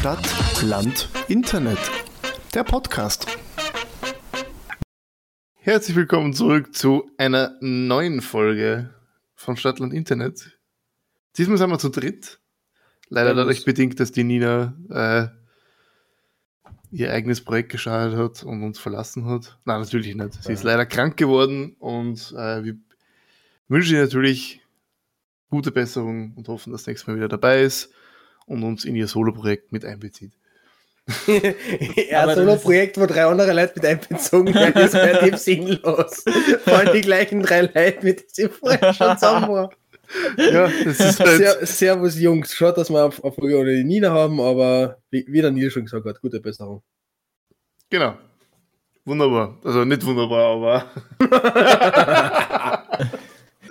Stadt, Land, Internet. Der Podcast. Herzlich willkommen zurück zu einer neuen Folge von Stadtland Internet. Diesmal sind wir zu dritt. Leider dadurch bedingt, dass die Nina äh, ihr eigenes Projekt geschadet hat und uns verlassen hat. Nein, natürlich nicht. Sie ist leider krank geworden und äh, wir wünschen ihr natürlich gute Besserung und hoffen, dass nächstes Mal wieder dabei ist und uns in ihr Solo-Projekt mit einbezieht. ja, Aber Solo-Projekt, wo drei andere Leute mit einbezogen werden, ist relativ sinnlos. Vor allem die gleichen drei Leute, mit denen sie vorher schon zusammen waren. Ja, das ist halt Ser Servus Jungs, schaut, dass wir auf, auf ohne die Nina haben, aber wie, wie der Nils schon gesagt hat, gute Besserung. Genau. Wunderbar. Also nicht wunderbar, aber.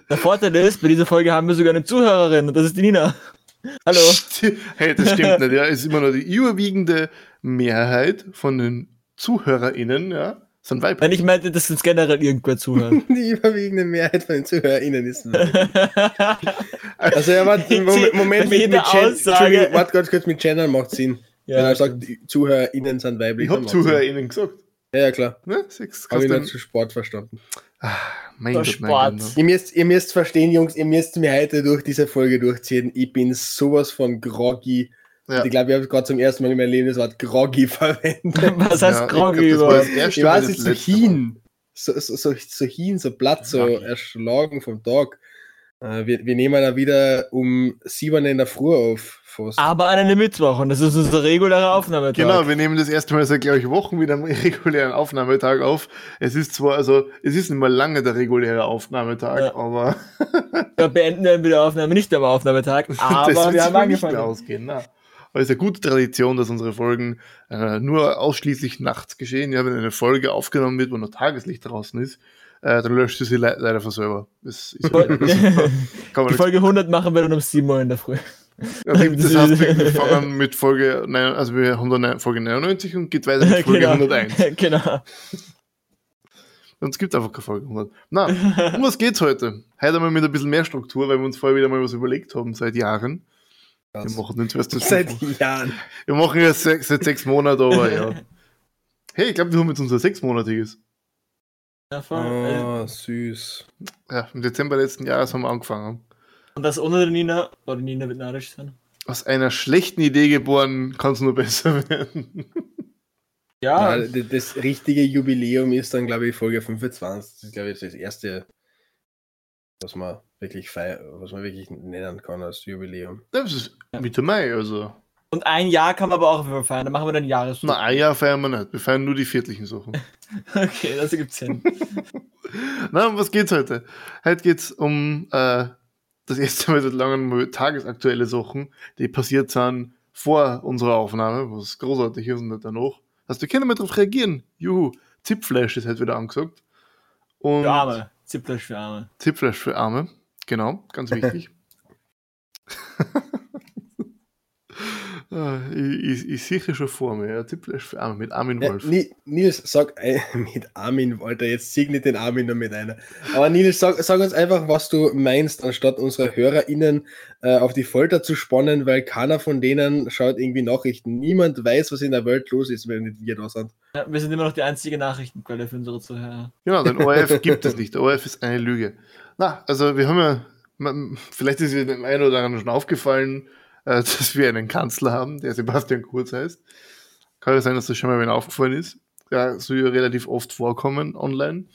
der Vorteil ist, bei dieser Folge haben wir sogar eine Zuhörerin und das ist die Nina. Hallo. Hey, das stimmt nicht, ja. Es ist immer nur die überwiegende Mehrheit von den ZuhörerInnen, ja, sind weiblich. Nein, ich meinte, dass uns generell irgendwer zuhört. die überwiegende Mehrheit von den ZuhörerInnen ist weiblich. also, ja, warte, Moment, Moment mit, mit Aussage. Warte ganz kurz, mit Gender macht Sinn. Ja. Wenn er sagt, die ZuhörerInnen sind weiblich. Ich hab ZuhörerInnen gesagt. Ja, ja, klar. Ne? Habe ich nicht zu Sport verstanden. Ah, mein Gott, Sport. Mein ihr, müsst, ihr müsst verstehen, Jungs, ihr müsst mir heute durch diese Folge durchziehen. Ich bin sowas von groggy. Ja. Ich glaube, ich habe gerade zum ersten Mal in meinem Leben das Wort groggy verwendet. Was heißt ja, groggy? Ich, glaub, das war ich weiß nicht, so hin. So, so, so, so hin, so platt, so erschlagen vom Tag. Äh, wir, wir nehmen da wieder um sieben in der Früh auf. Fast. Aber an einem Mittwoch und das ist unser regulärer Aufnahmetag. Genau, wir nehmen das erste Mal seit, glaube ich, Wochen wieder einen regulären Aufnahmetag auf. Es ist zwar, also, es ist nicht mehr lange der reguläre Aufnahmetag, ja. aber. wir beenden dann wieder Aufnahme nicht am Aufnahmetag, aber das wir haben angefangen. Nicht ausgehen, na. Aber es ist eine gute Tradition, dass unsere Folgen äh, nur ausschließlich nachts geschehen. Ja, wenn eine Folge aufgenommen wird, wo noch Tageslicht draußen ist, äh, dann löscht du sie le leider von selber. Das ist das Die Folge 100 machen wir dann um 7 Uhr in der Früh. Also, das heißt, wir fangen mit Folge, also wir haben dann Folge 99 und geht weiter mit Folge genau. 101. Genau. Und es gibt einfach keine Folge 100. Na, um was geht's heute? Heute wir mit ein bisschen mehr Struktur, weil wir uns vorher wieder mal was überlegt haben, seit Jahren. Wir machen den zuerst Seit Jahren. Wir machen ja seit, seit sechs Monaten, aber ja. Hey, ich glaube, wir haben jetzt unser sechsmonatiges. Ja, voll. Oh, süß. Ja, im Dezember letzten Jahres haben wir angefangen. Und das ohne die Nina, oder die Nina wird narrisch sein. Aus einer schlechten Idee geboren kann es nur besser werden. Ja. ja. Das richtige Jubiläum ist dann, glaube ich, Folge 25. Das ist, glaube ich, das erste, was man wirklich feier, was man wirklich nennen kann als Jubiläum. Das ist Mitte Mai, also. Und ein Jahr kann man aber auch feiern. Dann machen wir dann Jahres. Na, ein Jahr feiern wir nicht. Wir feiern nur die viertlichen Sachen. okay, das ergibt Sinn. Na, um was geht's heute? Heute geht's um äh, das erste Mal seit langem tagesaktuelle Sachen, die passiert sind vor unserer Aufnahme, was großartig ist und nicht danach. Also, wir können mal darauf reagieren. Juhu, Zipflash ist halt wieder angesagt. Und für Arme. Zipflash für Arme. Zipflash für Arme, genau, ganz wichtig. Ah, ich, ich, ich sehe schon vor mir, ja, für Armin, mit Armin Wolf. Ja, Nils, sag äh, mit Armin, Alter, jetzt sieg nicht den Armin noch mit einer. Aber Nils, sag, sag uns einfach, was du meinst, anstatt unsere HörerInnen äh, auf die Folter zu spannen, weil keiner von denen schaut irgendwie Nachrichten. Niemand weiß, was in der Welt los ist, wenn nicht wir da sind. Ja, wir sind immer noch die einzige Nachrichtenquelle für unsere Zuhörer. Genau, den ORF gibt es nicht. Der ORF ist eine Lüge. Na, also wir haben ja, vielleicht ist dem einen oder anderen schon aufgefallen, äh, dass wir einen Kanzler haben, der Sebastian Kurz heißt. Kann ja sein, dass das schon mal wen aufgefallen ist. Ja, soll ja relativ oft vorkommen online.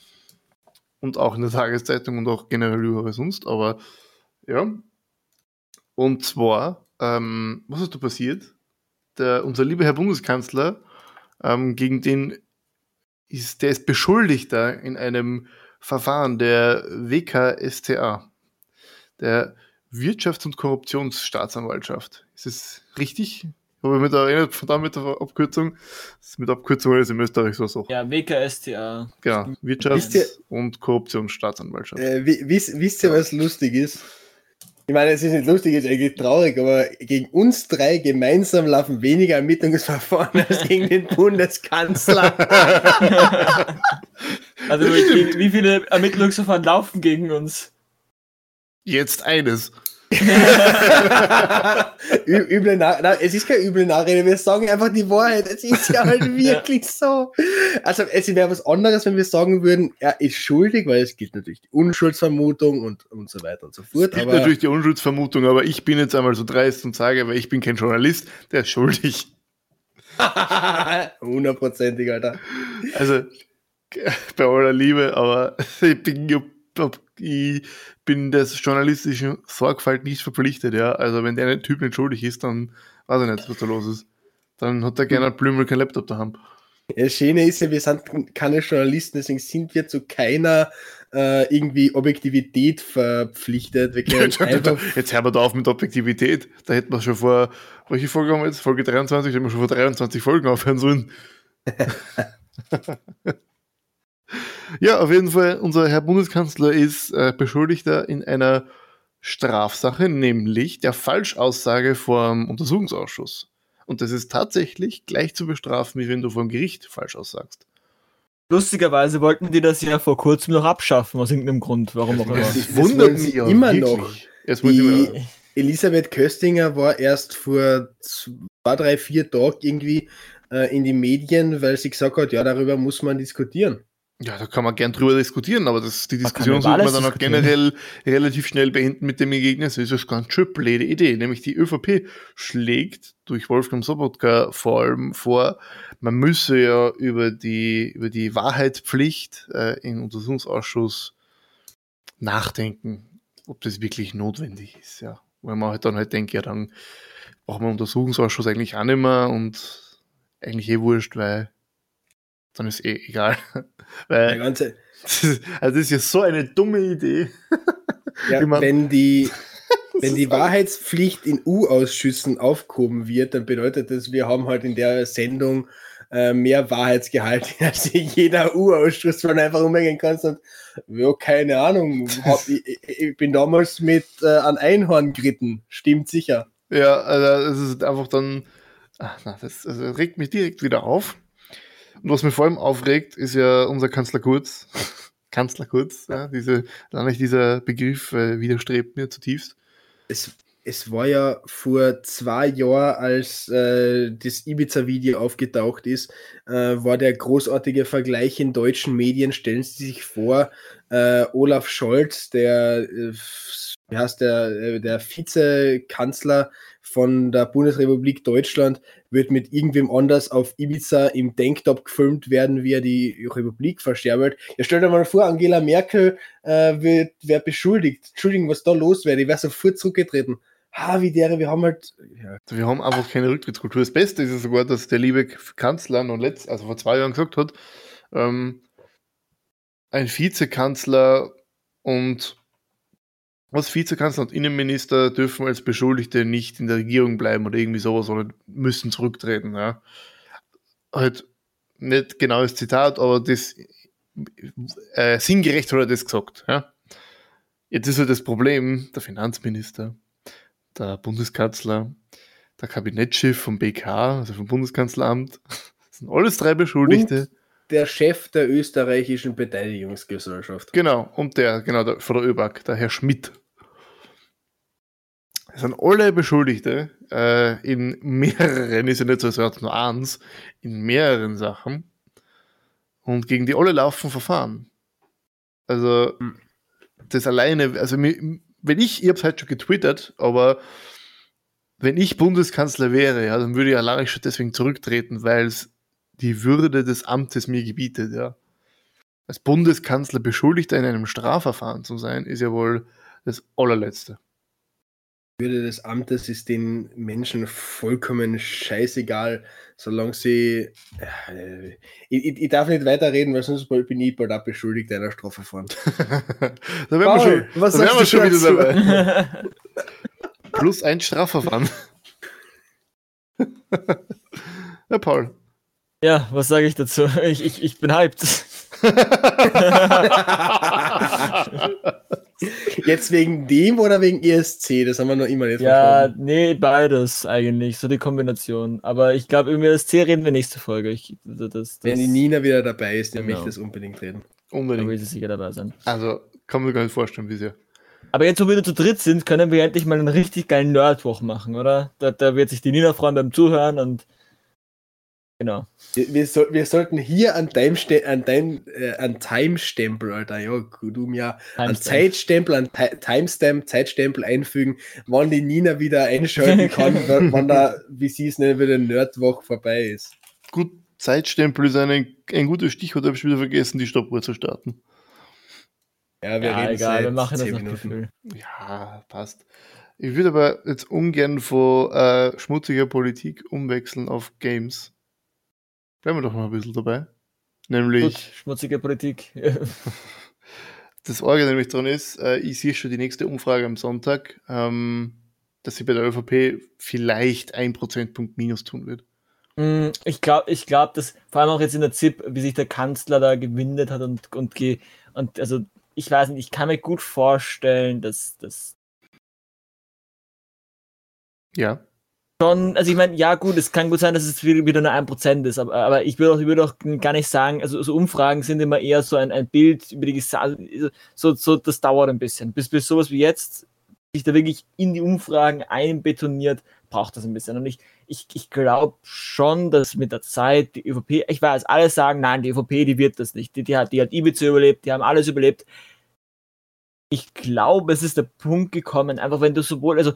Und auch in der Tageszeitung und auch generell überall sonst. Aber ja. Und zwar, ähm, was ist da passiert? Der, unser lieber Herr Bundeskanzler, ähm, gegen den ist, der ist Beschuldigter in einem Verfahren der WKSTA. Der Wirtschafts- und Korruptionsstaatsanwaltschaft. Ist es richtig? Habe ich mich da erinnert von da mit der Abkürzung? Das ist mit Abkürzung ist in Österreich so so. Ja, WKSTA. Genau, Wirtschafts- ihr, und Korruptionsstaatsanwaltschaft. Äh, wisst, wisst ihr, was lustig ist? Ich meine, es ist nicht lustig, es ist eigentlich traurig, aber gegen uns drei gemeinsam laufen weniger Ermittlungsverfahren als gegen den Bundeskanzler. also wie viele Ermittlungsverfahren laufen gegen uns? Jetzt eines. Üble Nach Nein, es ist keine üble Nachrede, wir sagen einfach die Wahrheit. Es ist ja halt wirklich ja. so. Also es wäre was anderes, wenn wir sagen würden, er ist schuldig, weil es gilt natürlich die Unschuldsvermutung und, und so weiter und so fort. Es gilt aber, natürlich die Unschuldsvermutung, aber ich bin jetzt einmal so dreist und sage, weil ich bin kein Journalist, der ist schuldig. Hundertprozentig, Alter. Also, bei aller Liebe, aber ich bin ich bin des journalistischen Sorgfalt nicht verpflichtet, ja. Also wenn der Typ nicht schuldig ist, dann weiß ich nicht, was da los ist. Dann hat er gerne Blümel kein Laptop daheim. Das Schöne ist ja, wir sind keine Journalisten, deswegen sind wir zu keiner äh, irgendwie Objektivität verpflichtet. Jetzt hören wir da auf mit Objektivität. Da hätten wir schon vor, welche Folge haben wir jetzt? Folge 23, da hätten wir schon vor 23 Folgen aufhören sollen. Ja, auf jeden Fall, unser Herr Bundeskanzler ist äh, Beschuldigter in einer Strafsache, nämlich der Falschaussage vor dem Untersuchungsausschuss. Und das ist tatsächlich gleich zu bestrafen, wie wenn du vor dem Gericht falsch aussagst. Lustigerweise wollten die das ja vor kurzem noch abschaffen, aus irgendeinem Grund. Warum auch immer. Das wundert mich immer wirklich. noch. Die Elisabeth Köstinger war erst vor zwei, drei, vier Tagen irgendwie äh, in die Medien, weil sie gesagt hat, ja, darüber muss man diskutieren. Ja, da kann man gern drüber diskutieren, aber das, die Diskussion sollte man dann auch generell relativ schnell beenden mit dem Ergebnis. Das ist eine ganz schön blöde Idee. Nämlich die ÖVP schlägt durch Wolfgang Sobotka vor allem vor, man müsse ja über die, über die Wahrheitspflicht äh, im Untersuchungsausschuss nachdenken, ob das wirklich notwendig ist. Ja. Weil man halt dann halt denkt, ja, dann braucht man Untersuchungsausschuss eigentlich auch nicht mehr und eigentlich eh wurscht, weil dann ist eh egal. Weil, ganze also das ist ja so eine dumme Idee. Ja, wenn die, wenn die Wahrheitspflicht in U-Ausschüssen aufgehoben wird, dann bedeutet das, wir haben halt in der Sendung äh, mehr Wahrheitsgehalt als jeder U-Ausschuss, weil du einfach umgehen kannst und ja, keine Ahnung, hab, ich, ich, bin damals mit äh, an Einhorn geritten, stimmt sicher. Ja, also es ist einfach dann, ach, na, das, also, regt mich direkt wieder auf. Und was mich vor allem aufregt, ist ja unser Kanzler Kurz. Kanzler Kurz, ja, diese, nicht dieser Begriff äh, widerstrebt mir zutiefst. Es, es war ja vor zwei Jahren, als äh, das Ibiza-Video aufgetaucht ist, äh, war der großartige Vergleich in deutschen Medien. Stellen Sie sich vor, äh, Olaf Scholz, der, äh, wie heißt der, äh, der Vizekanzler von der Bundesrepublik Deutschland wird mit irgendwem anders auf Ibiza im Tanktop gefilmt werden, wie er die Republik versterbelt. Ja, stell dir mal vor, Angela Merkel äh, wird, wird beschuldigt. Entschuldigung, was da los wäre, die wäre sofort zurückgetreten. Ha, wie der, wir haben halt. Ja. Wir haben einfach keine Rücktrittskultur. Das Beste ist ja sogar, dass der liebe Kanzler noch letzt, also vor zwei Jahren gesagt hat, ähm, ein Vizekanzler und als Vizekanzler und Innenminister dürfen als Beschuldigte nicht in der Regierung bleiben oder irgendwie sowas, sondern müssen zurücktreten. Ja. Halt nicht genaues Zitat, aber das äh, sinngerecht hat er das gesagt. Ja. Jetzt ist halt das Problem, der Finanzminister, der Bundeskanzler, der Kabinettschef vom BK, also vom Bundeskanzleramt, das sind alles drei Beschuldigte. Und der Chef der österreichischen Beteiligungsgesellschaft. Genau, und der, genau, der, von der ÖBAG, der Herr Schmidt. Es sind alle Beschuldigte äh, in mehreren, ist ja nicht so, es nur eins, in mehreren Sachen. Und gegen die alle laufen Verfahren. Also, hm. das alleine, also wenn ich, ich habe es halt schon getwittert, aber wenn ich Bundeskanzler wäre, ja, dann würde ich alleine schon deswegen zurücktreten, weil es die Würde des Amtes mir gebietet, ja. Als Bundeskanzler Beschuldigter in einem Strafverfahren zu sein, ist ja wohl das allerletzte. Würde des Amtes ist den Menschen vollkommen scheißegal, solange sie. Äh, ich, ich, darf nicht weiterreden, weil sonst bin ich bald auch beschuldigt einer Strafverfahren. da wären wir schon, was da wären wir schon wieder dabei. Plus ein Strafverfahren. ja, Paul. Ja, was sage ich dazu? Ich, ich, ich bin hyped. Jetzt wegen dem oder wegen ESC? Das haben wir noch immer jetzt Ja, nee, beides eigentlich, so die Kombination. Aber ich glaube, über ESC reden wir nächste Folge. Ich, das, das, Wenn die Nina wieder dabei ist, dann genau. möchte ich das unbedingt reden. Unbedingt. Da will sie sicher dabei sein. Also, kann man gar nicht vorstellen, wie sie. Aber jetzt, wo wir zu dritt sind, können wir endlich mal einen richtig geilen Nerdwoch machen, oder? Da, da wird sich die Nina freuen beim Zuhören und genau. Wir, wir, so, wir sollten hier an Timestempel, an, Time, äh, an Timestempel, Alter, ja, du mir, an Zeitstempel, an Timestamp, Zeitstempel einfügen, wann die Nina wieder einschalten kann, wann da, wie sie es nennen würde, Nerdwoch vorbei ist. Gut, Zeitstempel ist ein, ein gutes Stichwort, habe ich wieder vergessen, die Stoppuhr zu starten. Ja, wir ja, egal, wir machen das nach Gefühl. Ja, passt. Ich würde aber jetzt ungern von äh, schmutziger Politik umwechseln auf Games. Bleiben wir doch noch ein bisschen dabei. Nämlich. Gut, schmutzige Politik. das Orgel nämlich dran ist, äh, ich sehe schon die nächste Umfrage am Sonntag, ähm, dass sie bei der ÖVP vielleicht ein Prozentpunkt minus tun wird. Mm, ich glaube, ich glaub, dass vor allem auch jetzt in der ZIP, wie sich der Kanzler da gewindet hat und, und, und also ich weiß nicht, ich kann mir gut vorstellen, dass das. Ja. Schon, also ich meine, ja gut, es kann gut sein, dass es wieder nur ein Prozent ist, aber, aber ich würde auch, würd auch gar nicht sagen, also so Umfragen sind immer eher so ein, ein Bild über die Gesamt, so, so, das dauert ein bisschen, bis, bis sowas wie jetzt sich da wirklich in die Umfragen einbetoniert, braucht das ein bisschen. Und ich, ich, ich glaube schon, dass mit der Zeit die ÖVP, ich weiß, alle sagen, nein, die ÖVP, die wird das nicht. Die, die, hat, die hat Ibiza überlebt, die haben alles überlebt. Ich glaube, es ist der Punkt gekommen, einfach wenn du sowohl, also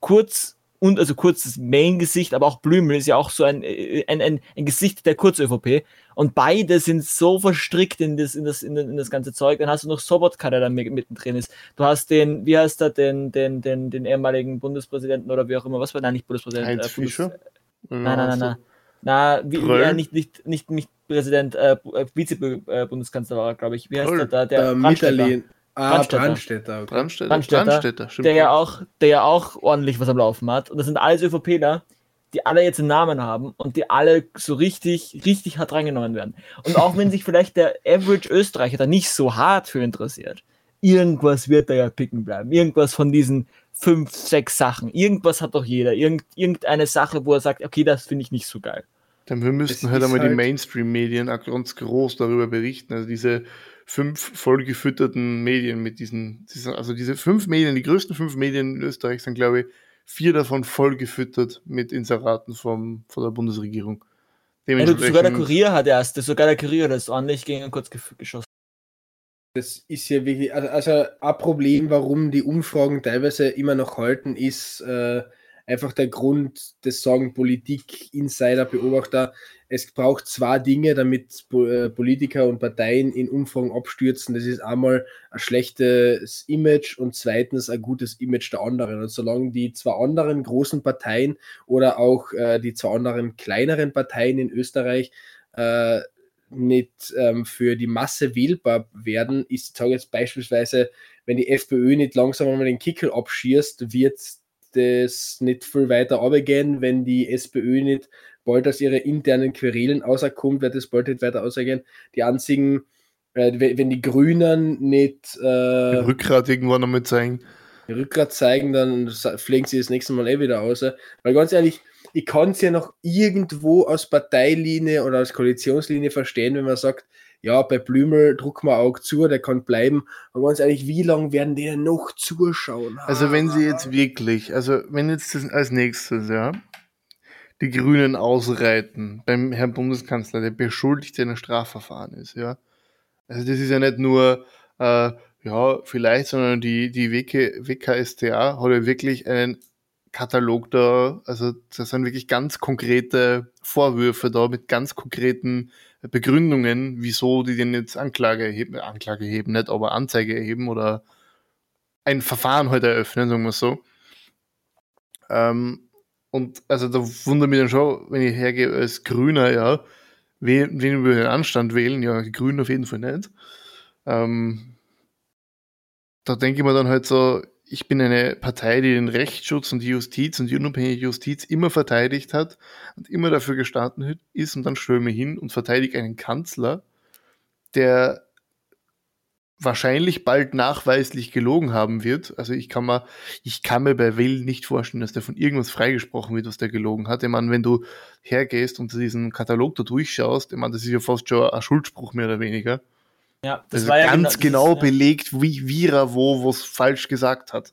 kurz und also kurz das Main-Gesicht, aber auch Blümel ist ja auch so ein, äh, ein, ein, ein Gesicht der Kurz-ÖVP. Und beide sind so verstrickt in das, in das, in, in das ganze Zeug. Dann hast du noch Sobotka, der da mittendrin ist. Du hast den, wie heißt der, den, den, den, den ehemaligen Bundespräsidenten oder wie auch immer, was war da nicht Bundespräsident? Heinz äh, Bundes Fischer? Nein, nein, nein, nein. Na, wie, äh, nicht, nicht, nicht, nicht Präsident, äh, Vize-Bundeskanzler war, glaube ich. Wie heißt der da? Der, der Mitterlehn. Ah, Brandstätter. Okay. Brandstätter, Brandstätter, Brandstätter der, ja auch, der ja auch ordentlich was am Laufen hat. Und das sind alles ÖVPler, die alle jetzt einen Namen haben und die alle so richtig, richtig hart reingenommen werden. Und auch wenn sich vielleicht der Average Österreicher da nicht so hart für interessiert, irgendwas wird da ja picken bleiben. Irgendwas von diesen fünf, sechs Sachen. Irgendwas hat doch jeder. Irgend, irgendeine Sache, wo er sagt, okay, das finde ich nicht so geil. Dann wir müssten halt einmal halt die Mainstream-Medien ganz groß darüber berichten. Also diese fünf vollgefütterten Medien mit diesen, diesen, also diese fünf Medien, die größten fünf Medien in Österreich sind, glaube ich, vier davon vollgefüttert mit Inseraten vom, von der Bundesregierung. Ja, sogar der Kurier hat erst, sogar der Kurier hat das ordentlich gegen kurz geschossen. Das ist ja wirklich, also, also ein Problem, warum die Umfragen teilweise immer noch halten, ist äh, einfach der Grund, das sagen Politik, Insider, Beobachter, es braucht zwei Dinge, damit äh, Politiker und Parteien in Umfragen abstürzen. Das ist einmal ein schlechtes Image und zweitens ein gutes Image der anderen. Und solange die zwei anderen großen Parteien oder auch äh, die zwei anderen kleineren Parteien in Österreich äh, nicht ähm, für die Masse wählbar werden, ist, sage jetzt beispielsweise, wenn die FPÖ nicht langsam einmal den Kickel abschießt, wird das nicht viel weiter runtergehen, wenn die SPÖ nicht bald aus ihren internen Querelen auserkommt, wird das bald nicht weiter ausgehen. Die einzigen, äh, wenn die Grünen nicht äh, Rückgrat irgendwann einmal zeigen. Rückgrat zeigen, dann fliegen sie das nächste Mal eh wieder aus. Weil ganz ehrlich, ich kann es ja noch irgendwo aus Parteilinie oder aus Koalitionslinie verstehen, wenn man sagt, ja, bei Blümel drucken wir auch zu, der kann bleiben. Aber ganz ehrlich, wie lange werden die noch zuschauen? Also wenn sie jetzt wirklich, also wenn jetzt das als nächstes, ja, die Grünen ausreiten beim Herrn Bundeskanzler, der beschuldigt in einem Strafverfahren ist, ja. Also das ist ja nicht nur, äh, ja, vielleicht, sondern die, die WK, WKStA hat ja wirklich einen Katalog da, also das sind wirklich ganz konkrete Vorwürfe da mit ganz konkreten Begründungen, wieso die denn jetzt Anklage erheben, Anklage erheben, nicht, aber Anzeige erheben oder ein Verfahren heute halt eröffnen, sagen wir so. Ähm, und also da wundert mich dann schon, wenn ich hergehe als Grüner, ja, wen, wen wir den Anstand wählen, ja, die Grünen auf jeden Fall nicht. Ähm, da denke ich mir dann halt so, ich bin eine Partei, die den Rechtsschutz und die Justiz und die unabhängige Justiz immer verteidigt hat und immer dafür gestanden ist und dann stürme hin und verteidige einen Kanzler, der wahrscheinlich bald nachweislich gelogen haben wird. Also ich kann mir, ich kann mir bei Will nicht vorstellen, dass der von irgendwas freigesprochen wird, was der gelogen hat. Ich meine, wenn du hergehst und diesen Katalog da durchschaust, ich meine, das ist ja fast schon ein Schuldspruch mehr oder weniger. Ja, das also war ja ganz genau, genau belegt, wie, wie er wo was falsch gesagt hat.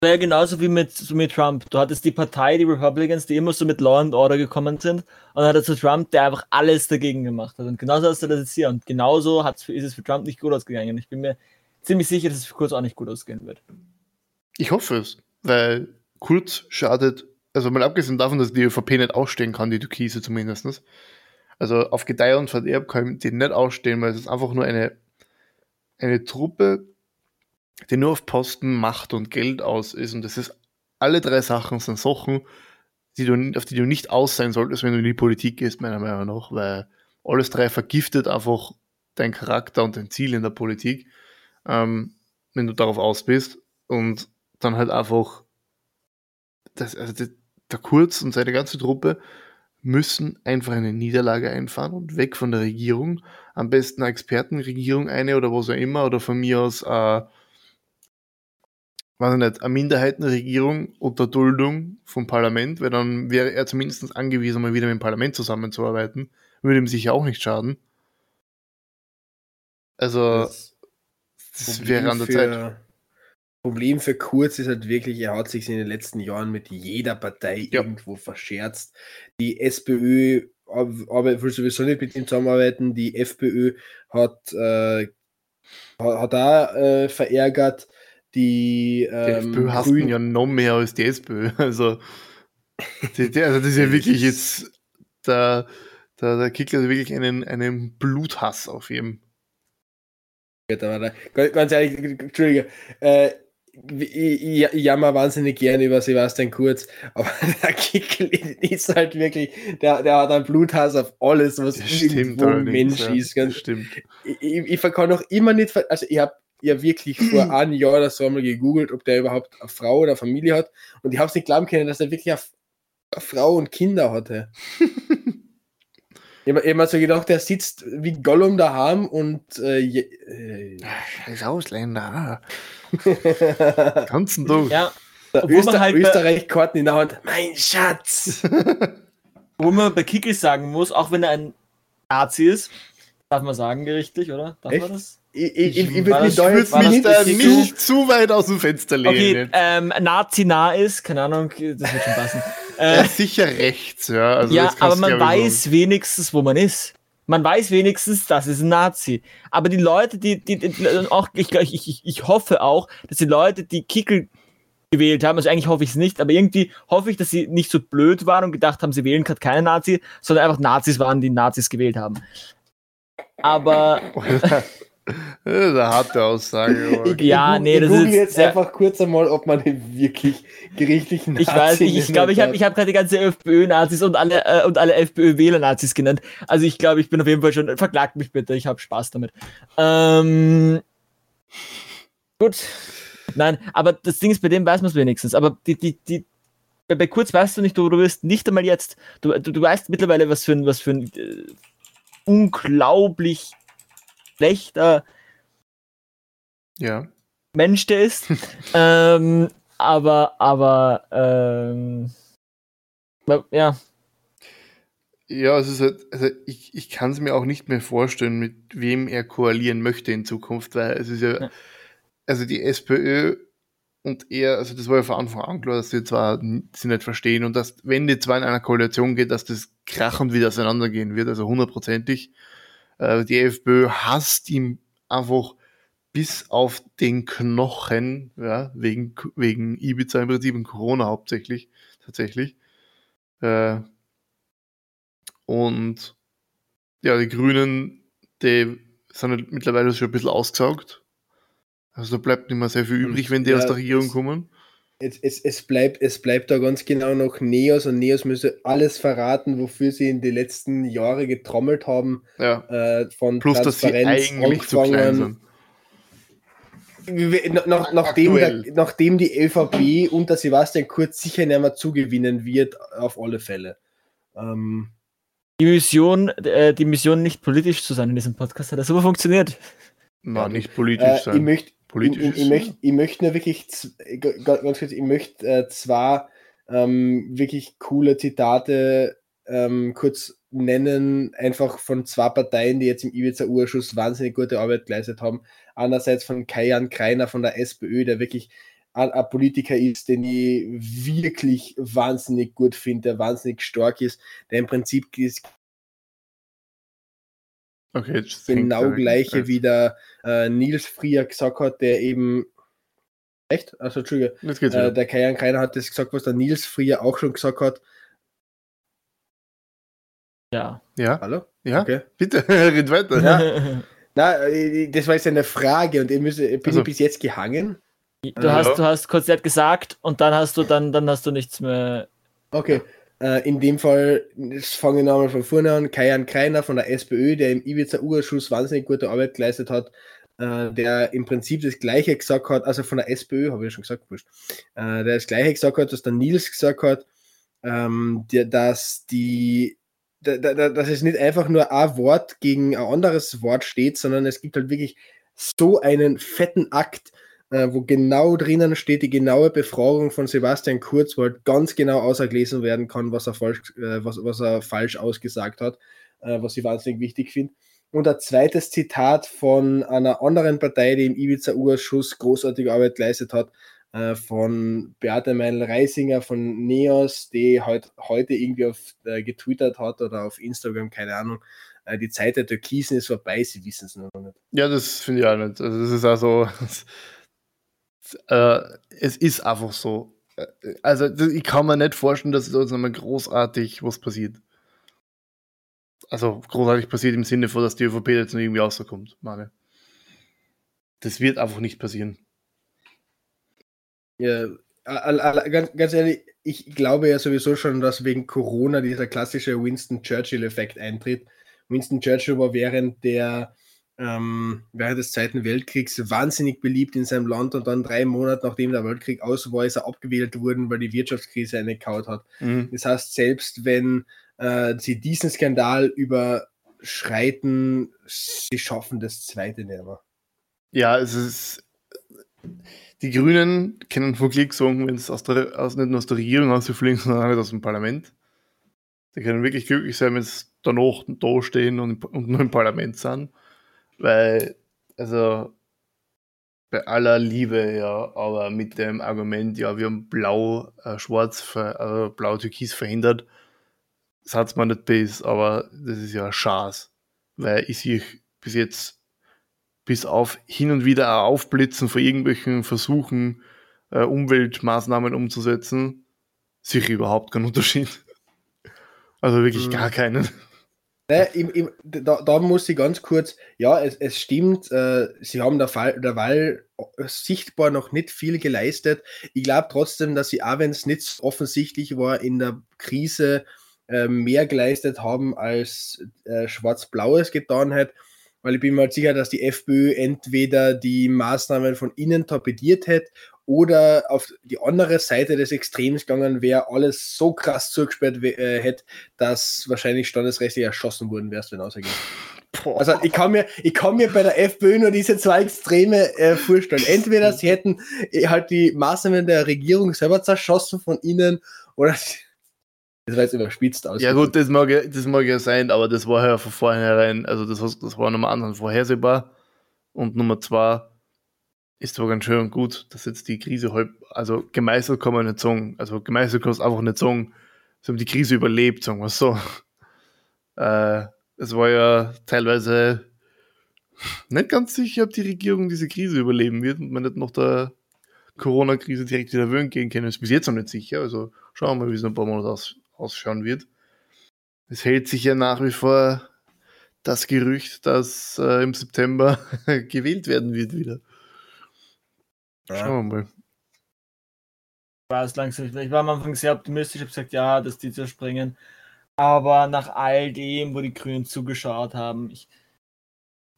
Das war ja genauso wie mit, so mit Trump. Du hattest die Partei, die Republicans, die immer so mit Law and Order gekommen sind. Und dann hattest du Trump, der einfach alles dagegen gemacht hat. Und genauso hast du das jetzt hier. Und genauso ist es für Trump nicht gut ausgegangen. Ich bin mir ziemlich sicher, dass es für Kurz auch nicht gut ausgehen wird. Ich hoffe es, weil Kurz schadet, also mal abgesehen davon, dass die ÖVP nicht ausstehen kann, die Türkise zumindest. Also auf Gedeih und Verderb können die nicht ausstehen, weil es ist einfach nur eine, eine Truppe, die nur auf Posten, Macht und Geld aus ist. Und das ist, alle drei Sachen sind Sachen, die du, auf die du nicht aus sein solltest, wenn du in die Politik gehst, meiner Meinung nach, weil alles drei vergiftet einfach dein Charakter und dein Ziel in der Politik, ähm, wenn du darauf aus bist. Und dann halt einfach, das, also der Kurz und seine ganze Truppe müssen einfach eine Niederlage einfahren und weg von der Regierung. Am besten eine Expertenregierung eine oder was auch immer oder von mir aus äh, weiß ich nicht, eine Minderheitenregierung unter Duldung vom Parlament, weil dann wäre er zumindest angewiesen, mal wieder mit dem Parlament zusammenzuarbeiten. Würde ihm sicher auch nicht schaden. Also, das, das wäre an der Zeit. Problem für Kurz ist halt wirklich, er hat sich in den letzten Jahren mit jeder Partei ja. irgendwo verscherzt. Die SPÖ aber will sowieso nicht mit ihm zusammenarbeiten. Die FPÖ hat, äh, hat da äh, verärgert. Die, ähm, die FPÖ hasst ihn ja noch mehr als die SPÖ. Also, die, die, also das ist ja wirklich jetzt, da, da, da kriegt er wirklich einen, einen Bluthass auf ihm. Ganz ehrlich, Entschuldige, äh, ich, jammer wahnsinnig gerne über Sebastian Kurz, aber der Kickel ist halt wirklich, der, der hat einen Bluthass auf alles, was das irgendwo Mensch ja, ist. Ganz, stimmt. Ich, ich, ich kann noch immer nicht, also ich habe ja wirklich vor einem Jahr oder so einmal gegoogelt, ob der überhaupt eine Frau oder eine Familie hat und ich habe es nicht glauben können, dass er wirklich eine, eine Frau und Kinder hatte. Ich habe mir so gedacht, der sitzt wie Gollum daheim und äh, äh, Scheiß Ausländer. Ganzen Tag. Ja. Öster halt Österreich-Karten in der Hand. Mein Schatz! Wo man bei Kickel sagen muss, auch wenn er ein Nazi ist, darf man sagen, gerichtlich, oder? Darf Echt? man das? Ich, ich, ich, ich würde mich, mich da nicht zu weit aus dem Fenster lehnen. Okay, ähm, Nazi nah ist, keine Ahnung, das wird schon passen. Äh, sicher rechts, ja. Also ja, aber man weiß wenigstens, wo man ist. Man weiß wenigstens, das ist ein Nazi. Aber die Leute, die, die, die auch, ich, ich, ich, ich hoffe auch, dass die Leute, die Kickel gewählt haben, also eigentlich hoffe ich es nicht, aber irgendwie hoffe ich, dass sie nicht so blöd waren und gedacht haben, sie wählen gerade keine Nazi, sondern einfach Nazis waren, die Nazis gewählt haben. Aber. Das ist eine harte Aussage. Ich, ja, nee, das ist jetzt sehr, einfach kurz einmal, ob man den wirklich gerichtlich Nazi Ich weiß nicht, ich glaube, ich habe ich hab gerade die ganze FPÖ-Nazis und alle, äh, und alle FPÖ-Wähler-Nazis genannt. Also ich glaube, ich bin auf jeden Fall schon, verklagt mich bitte, ich habe Spaß damit. Ähm, gut. Nein, aber das Ding ist, bei dem weiß man es wenigstens. Aber die, die, die, bei Kurz weißt du nicht, wo du bist, nicht einmal jetzt. Du, du, du weißt mittlerweile, was für ein, was für ein äh, unglaublich schlechter ja. Mensch der ist. ähm, aber, aber, ähm, ja. Ja, es ist halt, also ich, ich kann es mir auch nicht mehr vorstellen, mit wem er koalieren möchte in Zukunft, weil es ist ja, ja. also die SPÖ und er, also das war ja von Anfang an klar, dass sie zwar sie nicht verstehen und dass, wenn die zwei in einer Koalition geht, dass das krachend wieder auseinandergehen wird, also hundertprozentig. Äh, die FPÖ hasst ihn einfach bis auf den Knochen, ja, wegen, wegen Ibiza im Prinzip und Corona hauptsächlich, tatsächlich. Äh, und ja, die Grünen, die sind halt mittlerweile schon ein bisschen ausgesaugt. Also da bleibt nicht mehr sehr viel übrig, wenn die ja, aus der Regierung kommen es, es, es, bleibt, es bleibt da ganz genau noch Neos und Neos müsse alles verraten, wofür sie in die letzten Jahre getrommelt haben. Ja. Äh, von Plus, Transparenz dass sie eigentlich zu klein sind. Nach, nachdem, der, nachdem die ÖVP unter Sebastian Kurz sicher nicht mehr zugewinnen wird, auf alle Fälle. Ähm, die Mission, äh, die Mission nicht politisch zu sein in diesem Podcast hat das super funktioniert. Na, nicht politisch äh, sein. Ich möchte Politisch. Ich, ich, ich möchte ich möcht nur wirklich, ganz kurz, ich möchte äh, zwar ähm, wirklich coole Zitate ähm, kurz nennen, einfach von zwei Parteien, die jetzt im Ibiza-Urschuss wahnsinnig gute Arbeit geleistet haben. Einerseits von Kajan Kreiner von der SPÖ, der wirklich ein, ein Politiker ist, den ich wirklich wahnsinnig gut finde, der wahnsinnig stark ist, der im Prinzip ist okay, genau gleiche wie der äh, Nils früher gesagt hat, der eben Echt? Also, Entschuldige. Äh, der Kajan Kreiner hat das gesagt, was der Nils früher auch schon gesagt hat. Ja. Ja. Hallo? Ja. Okay. Bitte, red weiter. Ja. Na, äh, das war jetzt eine Frage und ich bin also. bis jetzt gehangen. Du hast, ja. du hast Konzert gesagt und dann hast du dann, dann hast du nichts mehr. Okay. Äh, in dem Fall, fange ich nochmal von vorne an, Kajan Kreiner von der SPÖ, der im Ibiza-Urschuss wahnsinnig gute Arbeit geleistet hat, äh, der im Prinzip das Gleiche gesagt hat, also von der SPÖ, habe ich ja schon gesagt, wurscht, äh, der das Gleiche gesagt hat, was der Nils gesagt hat, ähm, der, dass die da, da, dass es nicht einfach nur ein Wort gegen ein anderes Wort steht, sondern es gibt halt wirklich so einen fetten Akt, wo genau drinnen steht die genaue Befragung von Sebastian Kurz, wo halt ganz genau ausgelesen werden kann, was er falsch, äh, was, was er falsch ausgesagt hat, äh, was ich wahnsinnig wichtig finde. Und ein zweites Zitat von einer anderen Partei, die im Ibiza-Urschuss großartige Arbeit geleistet hat, äh, von Beate Meinl-Reisinger von NEOS, die heut, heute irgendwie auf, äh, getwittert hat oder auf Instagram, keine Ahnung. Äh, die Zeit der Türkisen ist vorbei, sie wissen es noch nicht. Ja, das finde ich auch nicht. Also, das ist also. äh, es ist einfach so. Äh, also, ich kann mir nicht vorstellen, dass uns nochmal großartig was passiert also großartig passiert im Sinne von, dass die ÖVP jetzt noch irgendwie rauskommt, meine. Das wird einfach nicht passieren. Ja, ganz ehrlich, ich glaube ja sowieso schon, dass wegen Corona dieser klassische Winston Churchill-Effekt eintritt. Winston Churchill war während der ähm, während des Zweiten Weltkriegs wahnsinnig beliebt in seinem Land und dann drei Monate nachdem der Weltkrieg aus war, ist er abgewählt worden, weil die Wirtschaftskrise eine kaut hat. Mhm. Das heißt, selbst wenn äh, sie diesen Skandal überschreiten, sie schaffen das zweite nicht mehr. Ja, es ist. Die Grünen können von Klick sagen, wenn es aus der, aus, nicht nur aus der Regierung auszufliegen, sondern auch nicht aus dem Parlament. Die können wirklich glücklich sein, wenn sie danach da stehen und, und nur im Parlament sind. Weil, also, bei aller Liebe, ja, aber mit dem Argument, ja, wir haben blau, äh, schwarz, äh, blau, türkis verhindert, das hat man nicht bis, aber das ist ja Chance, weil ich sehe bis jetzt bis auf hin und wieder ein Aufblitzen von irgendwelchen Versuchen, äh, Umweltmaßnahmen umzusetzen, sehe ich überhaupt keinen Unterschied. Also wirklich mhm. gar keinen. Ne, im, im, da, da, muss ich ganz kurz, ja, es, es stimmt, äh, sie haben der, Fall, der Wahl sichtbar noch nicht viel geleistet. Ich glaube trotzdem, dass sie, auch wenn es nicht offensichtlich war, in der Krise äh, mehr geleistet haben, als äh, Schwarz-Blau es getan hat, weil ich bin mir halt sicher, dass die FPÖ entweder die Maßnahmen von innen torpediert hätte oder auf die andere Seite des Extrems gegangen wäre, alles so krass zugesperrt äh, hätte, dass wahrscheinlich standesrechtlich erschossen worden wärst, wenn ausgeht. Also ich kann, mir, ich kann mir bei der FPÖ nur diese zwei Extreme äh, vorstellen. Entweder sie hätten äh, halt die Maßnahmen der Regierung selber zerschossen von ihnen oder das war jetzt überspitzt aus. Ja, gut, das mag, das mag ja sein, aber das war ja von vornherein, also das, das war Nummer eins vorhersehbar. Und Nummer zwei ist zwar ganz schön und gut, dass jetzt die Krise halb, also gemeißelt kann man nicht sagen. Also gemeißelt kannst du einfach nicht sagen. Sie haben die Krise überlebt, sagen wir so. Äh, es war ja teilweise nicht ganz sicher, ob die Regierung diese Krise überleben wird und man nicht noch der Corona-Krise direkt wieder würden gehen kann. Ist bis jetzt noch nicht sicher. Also schauen wir mal, wie es in ein paar Monate aus, ausschauen wird. Es hält sich ja nach wie vor das Gerücht, dass äh, im September gewählt werden wird wieder. Schauen wir mal. War es langsam. Ich war am Anfang sehr optimistisch, habe gesagt, ja, dass die zerspringen. Aber nach all dem, wo die Grünen zugeschaut haben, ich,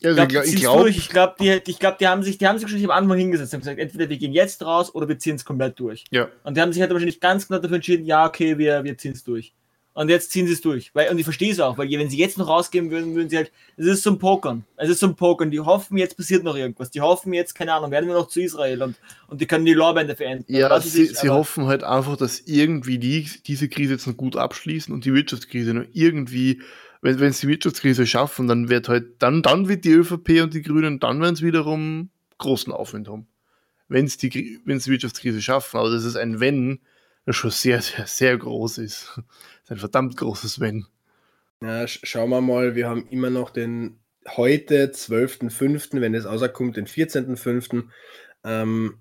also ich glaube, ich glaube, ich glaube, die, ich glaub, die haben sich, die haben sich schon am Anfang hingesetzt und gesagt, entweder wir gehen jetzt raus oder wir ziehen es komplett durch. Ja. Und die haben sich halt wahrscheinlich ganz genau dafür entschieden, ja, okay, wir, wir ziehen es durch. Und jetzt ziehen sie es durch. Weil, und ich verstehe es auch, weil wenn sie jetzt noch rausgehen würden, würden sie halt, es ist zum Pokern. Es ist zum Pokern. Die hoffen, jetzt passiert noch irgendwas. Die hoffen jetzt, keine Ahnung, werden wir noch zu Israel und, und die können die Lorbeeren verenden. Ja, sie, sich, sie hoffen halt einfach, dass irgendwie die, diese Krise jetzt noch gut abschließen und die Wirtschaftskrise noch irgendwie wenn wenn sie die Wirtschaftskrise schaffen, dann wird halt, dann, dann wird die ÖVP und die Grünen, dann werden sie wiederum großen Aufwind haben. Wenn sie die, wenn sie die Wirtschaftskrise schaffen, aber das ist ein Wenn, schon sehr, sehr, sehr groß ist. Das ist ein verdammt großes Wenn. Ja, schauen wir mal, wir haben immer noch den heute, 12.05., wenn es außerkommt, den 14.05. Ähm,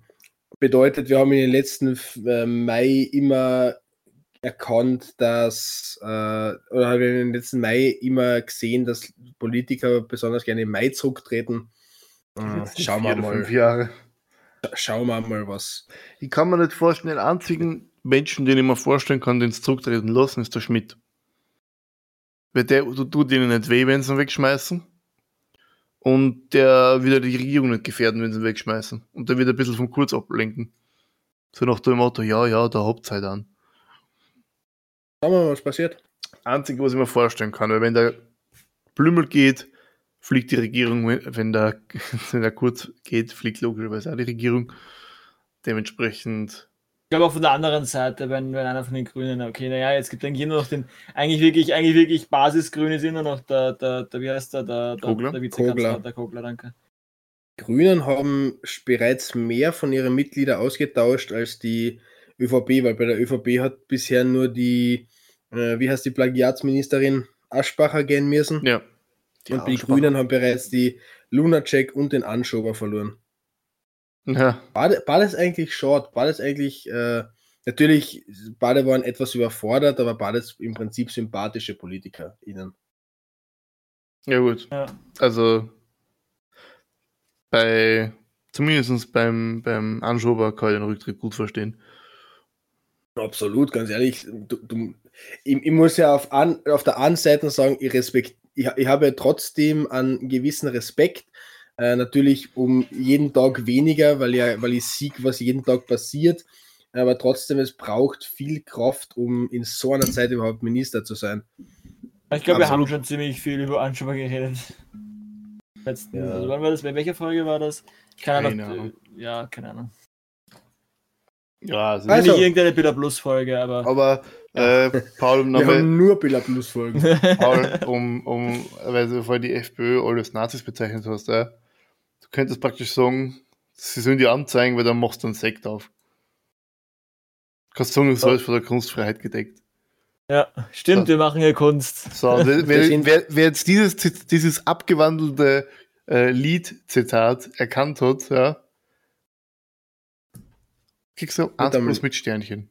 bedeutet, wir haben in den letzten äh, Mai immer erkannt, dass, äh, oder haben wir in den letzten Mai immer gesehen, dass Politiker besonders gerne im Mai zurücktreten. Äh, schauen wir mal. Jahre. Schauen wir mal, was. Ich kann mir nicht vorstellen, den einzigen Menschen, den ich mir vorstellen kann, den es zurücktreten lassen, ist der Schmidt. Weil der tut ihnen nicht weh, wenn sie ihn wegschmeißen. Und der wieder die Regierung nicht gefährden, wenn sie ihn wegschmeißen. Und der wird ein bisschen vom Kurz ablenken. So nach dem Motto, ja, ja, da Hauptzeit an. Schauen wir mal, was passiert. Einzige, was ich mir vorstellen kann, weil wenn der Blümel geht, fliegt die Regierung, wenn der, wenn der Kurz geht, fliegt logischerweise auch die Regierung. Dementsprechend glaube auch von der anderen Seite, wenn, wenn einer von den Grünen, okay, naja, jetzt gibt dann hier nur noch den, eigentlich wirklich, eigentlich wirklich Basisgrüne sind nur noch der, der, der, wie heißt der, der, Kogler? der Vizekanzler, Kogler. der Kogler, danke. Grünen haben bereits mehr von ihren Mitgliedern ausgetauscht als die ÖVP, weil bei der ÖVP hat bisher nur die, äh, wie heißt die Plagiatsministerin Aschbacher gehen müssen. Ja. und die Grünen haben bereits die Lunacek und den Anschober verloren. Ja. War, war das eigentlich short? War das eigentlich, äh, natürlich, beide waren etwas überfordert, aber beides im Prinzip sympathische Politiker ihnen. Ja, gut. Ja. Also bei zumindest beim, beim Anschober kann ich den Rücktritt gut verstehen. Absolut, ganz ehrlich. Du, du, ich, ich, muss ja auf, an, auf der einen Seite sagen, ich, respekt, ich, ich habe trotzdem einen gewissen Respekt. Äh, natürlich um jeden Tag weniger, weil, ja, weil ich sehe, was jeden Tag passiert. Aber trotzdem, es braucht viel Kraft, um in so einer Zeit überhaupt Minister zu sein. Ich glaube, wir haben schon ziemlich viel über Anschober geredet. Letzten, ja. also wann war das? Bei welcher Folge war das? Keine, keine Ahnung. Ja, keine Ahnung. Ja, also also, nicht irgendeine Billa Plus Folge, aber. Aber äh, Paul, um haben nur Billa Plus Folgen. Paul, um, um, weil du vorhin die FPÖ alles Nazis bezeichnet hast, äh, du könntest praktisch sagen, sie sollen die anzeigen, weil dann machst du einen Sekt auf. Du kannst sagen, das ist alles von der Kunstfreiheit gedeckt. Ja, stimmt, so. wir machen ja Kunst. So, wer, wer, wer, jetzt dieses, dieses abgewandelte äh, Lied-Zitat erkannt hat, ja, kriegst du 1 plus mit Sternchen.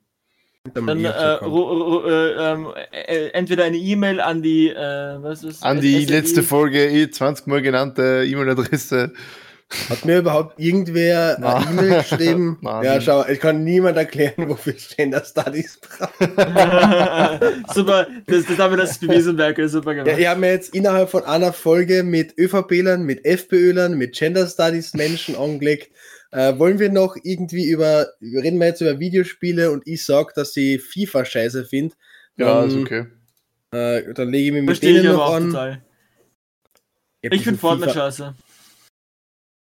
Dann äh, äh, äh, entweder eine E-Mail an die, äh, was ist An die letzte Folge, 20 Mal genannte E-Mail-Adresse. Hat mir überhaupt irgendwer eine E-Mail geschrieben? Nein. Ja, schau, ich kann niemand erklären, wofür Gender Studies braucht. super, das, das haben wir das bewiesen, Berkel, super gemacht. Ja, ich habe mir jetzt innerhalb von einer Folge mit ÖVPlern, mit FPÖlern, mit Gender Studies Menschen angelegt. Äh, wollen wir noch irgendwie über, reden wir jetzt über Videospiele und ich sag, dass ich FIFA scheiße finde. Ja, ist okay. Äh, dann lege ich mich mit Verstehe denen ich noch an. Total. Ich finde Fortnite scheiße.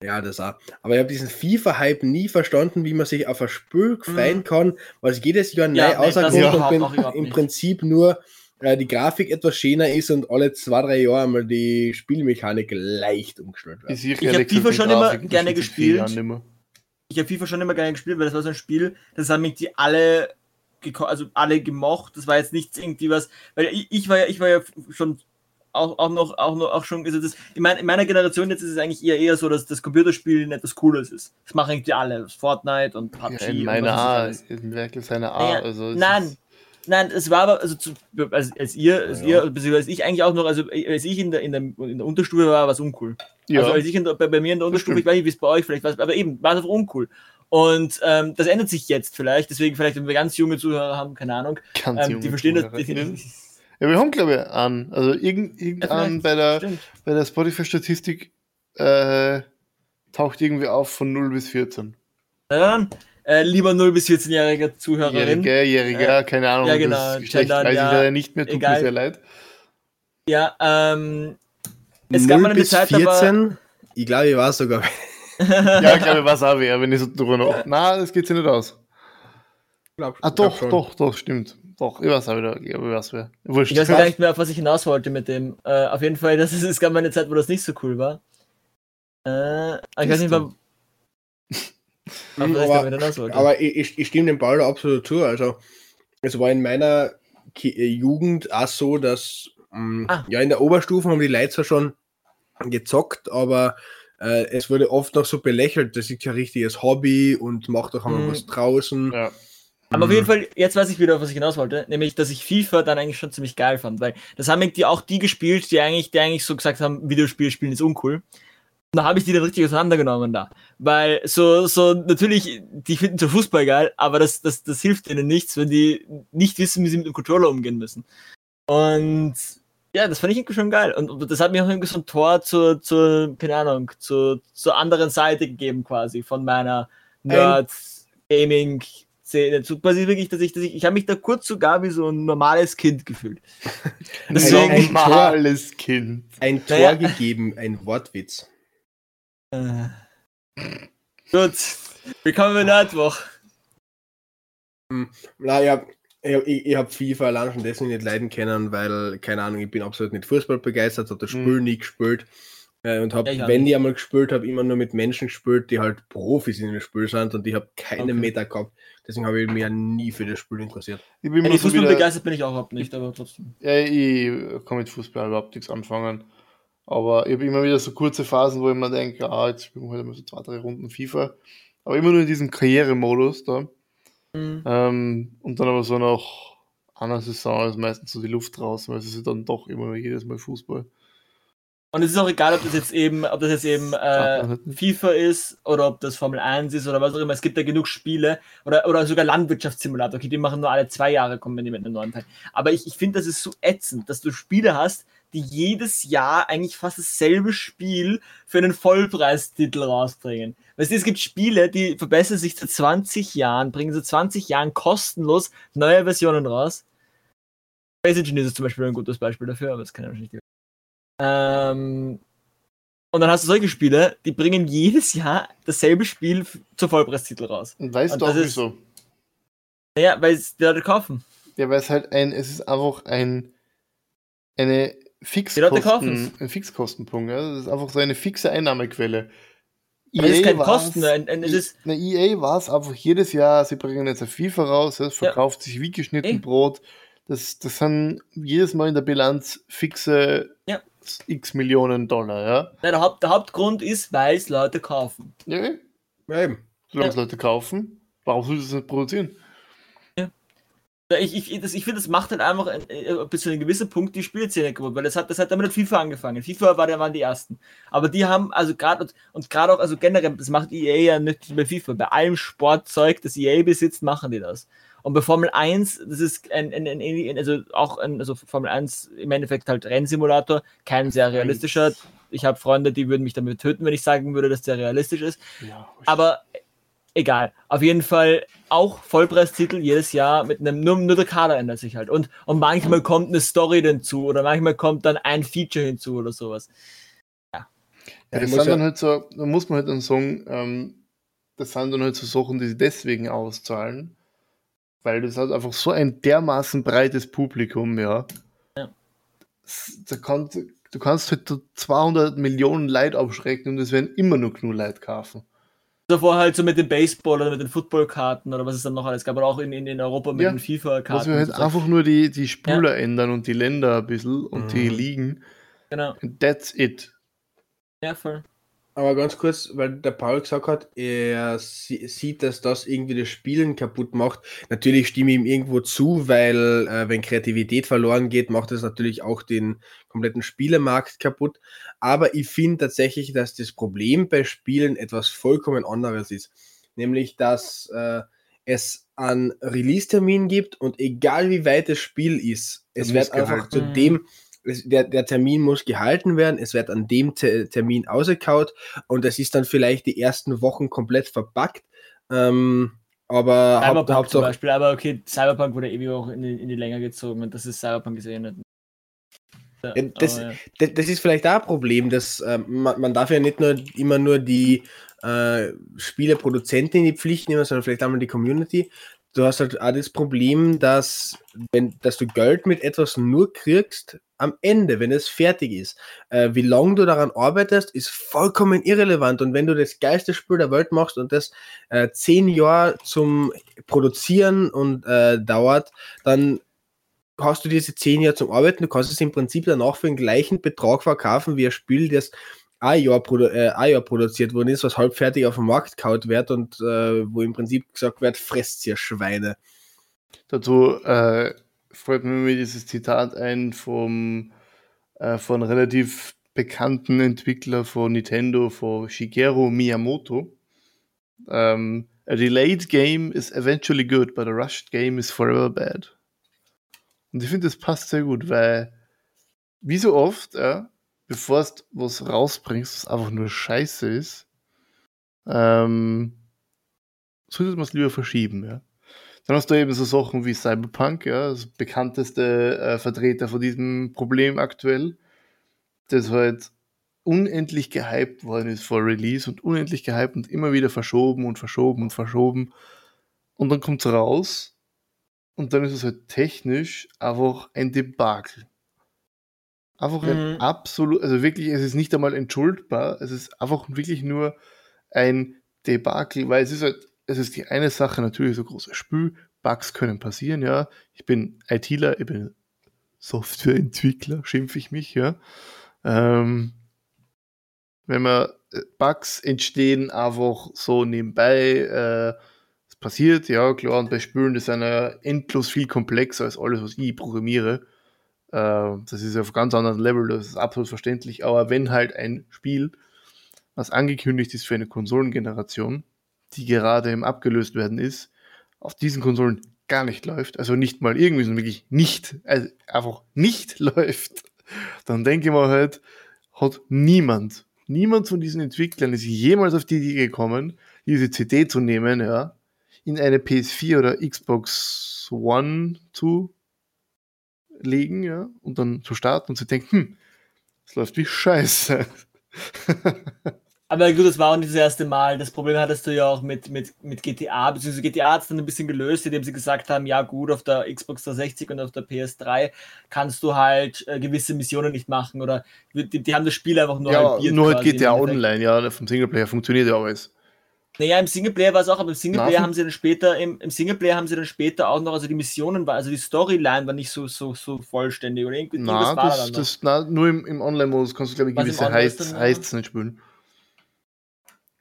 Ja, das auch. Aber ich habe diesen FIFA-Hype nie verstanden, wie man sich auf ein Spiel freuen mhm. kann, was jedes Jahr ja, neu auserkommt und im Prinzip nur äh, die Grafik etwas schöner ist und alle zwei, drei Jahre mal die Spielmechanik leicht umgestellt wird. Ich, ich habe FIFA schon immer gerne gespielt. Ich habe FIFA schon immer gerne gespielt, weil das war so ein Spiel, das haben mich die alle also alle gemocht. Das war jetzt nichts irgendwie was, weil ich, ich war ja, ich war ja schon auch, auch noch, auch noch, auch schon, also das, in, mein, in meiner Generation jetzt ist es eigentlich eher eher so, dass das Computerspiel etwas Cooles ist. Das machen irgendwie alle, Fortnite und PUBG. Ja, in meiner A, in wirklich seine A. Naja, also nein, nein, es war aber, also zu, als, als ihr, als ja. ihr, beziehungsweise als ich eigentlich auch noch, also als ich in der, in der, in der Unterstufe war, war es uncool. Ja. Also als ich der, bei, bei mir in der Unterstufe, ich weiß nicht, wie es bei euch vielleicht war, aber eben, war es einfach uncool. Und ähm, das ändert sich jetzt vielleicht, deswegen vielleicht, wenn wir ganz junge Zuhörer haben, keine Ahnung, ähm, die verstehen das. Die, ja, wir haben, glaube ich, an. Also irgend, irgendwann ja, bei der, bei der Spotify-Statistik äh, taucht irgendwie auf von 0 bis 14. Ja, dann, äh, lieber 0 bis 14-jähriger Zuhörerin. Jähriger, Jähriger, äh, keine Ahnung. Ja, genau. Das Geschlecht weiß ja, ich leider nicht mehr, tut egal. mir sehr leid. Ja, ähm, es gab mal eine Zeit, 14, aber, ich glaube, ich war sogar. ja, ich glaube, ich war es auch wer, wenn ich so drüber noch. Na, das geht sich nicht aus. Glaub, ah, doch, doch, doch, stimmt. Doch, ich weiß auch wieder, ich weiß wer. Wurscht. Ich weiß gar nicht mehr, auf was ich hinaus wollte mit dem. Äh, auf jeden Fall, das ist, es gab mal eine Zeit, wo das nicht so cool war. Äh, ich weiß nicht mehr. aber, aber ich, ich, stimme dem Ball absolut zu. Also, es war in meiner äh, Jugend auch so, dass ähm, ah. ja in der Oberstufe haben die Leute zwar schon gezockt, aber äh, es wurde oft noch so belächelt, das ist ja richtiges Hobby und macht doch einmal mhm. was draußen. Ja. Aber auf jeden mhm. Fall, jetzt weiß ich wieder, auf was ich hinaus wollte, nämlich, dass ich FIFA dann eigentlich schon ziemlich geil fand, weil das haben die auch die gespielt, die eigentlich, die eigentlich so gesagt haben, Videospiele spielen ist uncool. Und da habe ich die dann richtig auseinandergenommen da. Weil so, so, natürlich, die finden so Fußball geil, aber das, das, das hilft ihnen nichts, wenn die nicht wissen, wie sie mit dem Controller umgehen müssen. Und ja, das fand ich irgendwie schon geil. Und das hat mir auch irgendwie so ein Tor zur, zur keine Ahnung, zur, zur anderen Seite gegeben, quasi, von meiner Nerd-Gaming- Szene. So quasi wirklich, dass ich, dass ich, ich habe mich da kurz sogar wie so ein normales Kind gefühlt. Deswegen, ein, normales Kind. Ein Tor naja. gegeben, ein Wortwitz. Äh. Gut, willkommen in Nerdwoch. Hm, naja, ich, ich, ich habe FIFA allein schon deswegen nicht leiden können, weil, keine Ahnung, ich bin absolut nicht Fußball begeistert, habe das Spiel mhm. nie gespielt. Äh, und habe, ja, wenn ich einmal gespielt habe, immer nur mit Menschen gespielt, die halt Profis in dem Spiel sind und ich habe keine okay. Meter gehabt. Deswegen habe ich mich ja nie für das Spiel interessiert. Ich bin ja, Fußball wieder, begeistert bin ich auch überhaupt nicht, aber trotzdem. Ja, ich kann mit Fußball überhaupt nichts anfangen. Aber ich habe immer wieder so kurze Phasen, wo ich mir denke, ah, jetzt spielen wir halt mal so zwei, drei Runden FIFA. Aber immer nur in diesem Karrieremodus da. Mhm. Ähm, und dann aber so nach einer Saison ist meistens so die Luft raus, weil es ist dann doch immer nur jedes Mal Fußball. Und es ist auch egal, ob das jetzt eben, ob das jetzt eben äh, FIFA ist oder ob das Formel 1 ist oder was auch immer. Es gibt ja genug Spiele oder, oder sogar Landwirtschaftssimulator. Okay, die machen nur alle zwei Jahre, kommen wenn die mit einem neuen Teil. Aber ich, ich finde, das ist so ätzend, dass du Spiele hast, die jedes Jahr eigentlich fast dasselbe Spiel für einen Vollpreistitel rausbringen. Weißt du, es gibt Spiele, die verbessern sich seit 20 Jahren, bringen seit 20 Jahren kostenlos neue Versionen raus. Space Engineers ist zum Beispiel ein gutes Beispiel dafür, aber das kann ich nicht ähm, und dann hast du solche Spiele, die bringen jedes Jahr dasselbe Spiel zur Vollpreistitel raus. Und weißt und du auch wieso? Naja, weil es die Leute kaufen. Ja, weil es halt ein, es ist einfach ein, eine Fixkosten, ein Fixkostenpunkt. Ja? Das ist einfach so eine fixe Einnahmequelle. EA das ist kein Kosten, ein, ein, es ist eine EA war es einfach jedes Jahr, sie bringen jetzt ein FIFA raus, es verkauft ja. sich wie geschnitten Ey. Brot. Das, das sind jedes Mal in der Bilanz fixe ja x Millionen Dollar, ja. Nein, der, Haupt, der Hauptgrund ist, weil es Leute kaufen. Ja, ja eben. Solange es Leute kaufen, warum soll das nicht produzieren? Ja. Ich, ich, ich finde, das macht halt einfach ein, bis zu einem gewissen Punkt die Spielszene kaputt, weil das hat, das hat damit FIFA angefangen. FIFA war, waren die ersten. Aber die haben, also gerade und, und gerade auch, also generell, das macht EA ja nicht bei FIFA. Bei allem Sportzeug, das EA besitzt, machen die das. Und bei Formel 1, das ist ein, ein, ein also auch ein, also Formel 1 im Endeffekt halt Rennsimulator, kein sehr realistischer. Ich habe Freunde, die würden mich damit töten, wenn ich sagen würde, dass der realistisch ist. Ja, Aber egal. Auf jeden Fall auch Vollpreistitel jedes Jahr mit einem, nur, nur der Kader ändert sich halt. Und, und manchmal kommt eine Story hinzu oder manchmal kommt dann ein Feature hinzu oder sowas. Ja. Ja, das sind dann halt so, da muss man halt dann sagen, ähm, das sind dann halt so Sachen, die sie deswegen auszahlen, weil das hat einfach so ein dermaßen breites Publikum, ja. ja. Da kann, du kannst halt 200 Millionen Leute abschrecken und es werden immer noch genug Leute kaufen. Davor halt so mit dem Baseball oder mit den Footballkarten oder was es dann noch alles gab, aber auch in, in, in Europa mit ja. den FIFA-Karten. Was wir halt einfach nur die, die Spüler ja. ändern und die Länder ein bisschen und mhm. die Ligen. Genau. And that's it. Ja, voll. Aber ganz kurz, weil der Paul gesagt hat, er sieht, dass das irgendwie das Spielen kaputt macht. Natürlich stimme ich ihm irgendwo zu, weil äh, wenn Kreativität verloren geht, macht das natürlich auch den kompletten Spielemarkt kaputt. Aber ich finde tatsächlich, dass das Problem bei Spielen etwas vollkommen anderes ist. Nämlich, dass äh, es einen Release-Termin gibt und egal wie weit das Spiel ist, es wird einfach zu dem der, der Termin muss gehalten werden, es wird an dem Te Termin ausgekaut und es ist dann vielleicht die ersten Wochen komplett verpackt. Ähm, aber Cyberpunk Haupt, zum Beispiel, aber okay, Cyberpunk wurde ewig auch in die, in die Länge gezogen und das ist Cyberpunk gesehen. Hat. Ja, das, ja. das, ist vielleicht auch ein Problem, dass äh, man, man darf ja nicht nur immer nur die äh, Spieleproduzenten in die Pflicht nehmen, sondern vielleicht einmal die Community. Du hast halt auch das Problem, dass, wenn, dass du Geld mit etwas nur kriegst, am Ende, wenn es fertig ist. Äh, wie lange du daran arbeitest, ist vollkommen irrelevant. Und wenn du das geilste Spiel der Welt machst und das äh, zehn Jahre zum Produzieren und äh, dauert, dann hast du diese zehn Jahre zum Arbeiten, du kannst es im Prinzip danach für den gleichen Betrag verkaufen wie ein Spiel, das ein produ äh, produziert worden ist, was halbfertig auf dem Markt kaut wird und äh, wo im Prinzip gesagt wird, fresst ihr Schweine. Dazu äh, fällt mir dieses Zitat ein vom äh, von relativ bekannten Entwickler von Nintendo, von Shigeru Miyamoto. Um, ähm, a delayed game is eventually good, but a rushed game is forever bad. Und ich finde, das passt sehr gut, weil wie so oft, ja, bevor du was rausbringst, was einfach nur scheiße ist, ähm, sollte man es lieber verschieben, ja. Dann hast du eben so Sachen wie Cyberpunk, ja, das bekannteste äh, Vertreter von diesem Problem aktuell, das halt unendlich gehypt worden ist vor Release und unendlich gehypt und immer wieder verschoben und verschoben und verschoben. Und dann kommt es raus und dann ist es halt technisch einfach ein Debakel. Einfach ein mhm. absolut, also wirklich, es ist nicht einmal entschuldbar, es ist einfach wirklich nur ein Debakel, weil es ist halt, es ist die eine Sache natürlich so große Spül, Bugs können passieren, ja. Ich bin ITler, ich bin Softwareentwickler, schimpfe ich mich, ja. Ähm, wenn man äh, Bugs entstehen einfach so nebenbei, äh, es passiert, ja klar, und bei Spülen ist einer endlos viel komplexer als alles, was ich programmiere. Äh, das ist auf ganz anderen Level, das ist absolut verständlich. Aber wenn halt ein Spiel, was angekündigt ist für eine Konsolengeneration, die gerade im Abgelöst werden ist, auf diesen Konsolen gar nicht läuft, also nicht mal irgendwie, sondern wirklich nicht, also einfach nicht läuft, dann denke ich mal halt, hat niemand, niemand von diesen Entwicklern ist jemals auf die Idee gekommen, diese CD zu nehmen, ja, in eine PS4 oder Xbox One zu legen, ja, und dann zu starten und zu denken, hm, es läuft wie Scheiße. Aber gut, das war auch nicht das erste Mal. Das Problem hattest du ja auch mit, mit, mit GTA, beziehungsweise GTA hat es dann ein bisschen gelöst, indem sie gesagt haben, ja gut, auf der Xbox 360 und auf der PS3 kannst du halt äh, gewisse Missionen nicht machen oder die, die haben das Spiel einfach nur ja, halbiert. Nur halt GTA Online, ja, vom Singleplayer funktioniert ja alles. Naja, im Singleplayer war es auch, aber im Singleplayer Nein. haben sie dann später, im, im Singleplayer haben sie dann später auch noch, also die Missionen war, also die Storyline war nicht so, so, so vollständig oder irgendwie na, das, das, na, nur im, im Online-Modus kannst du, glaube ich, gewisse Heists nicht spielen.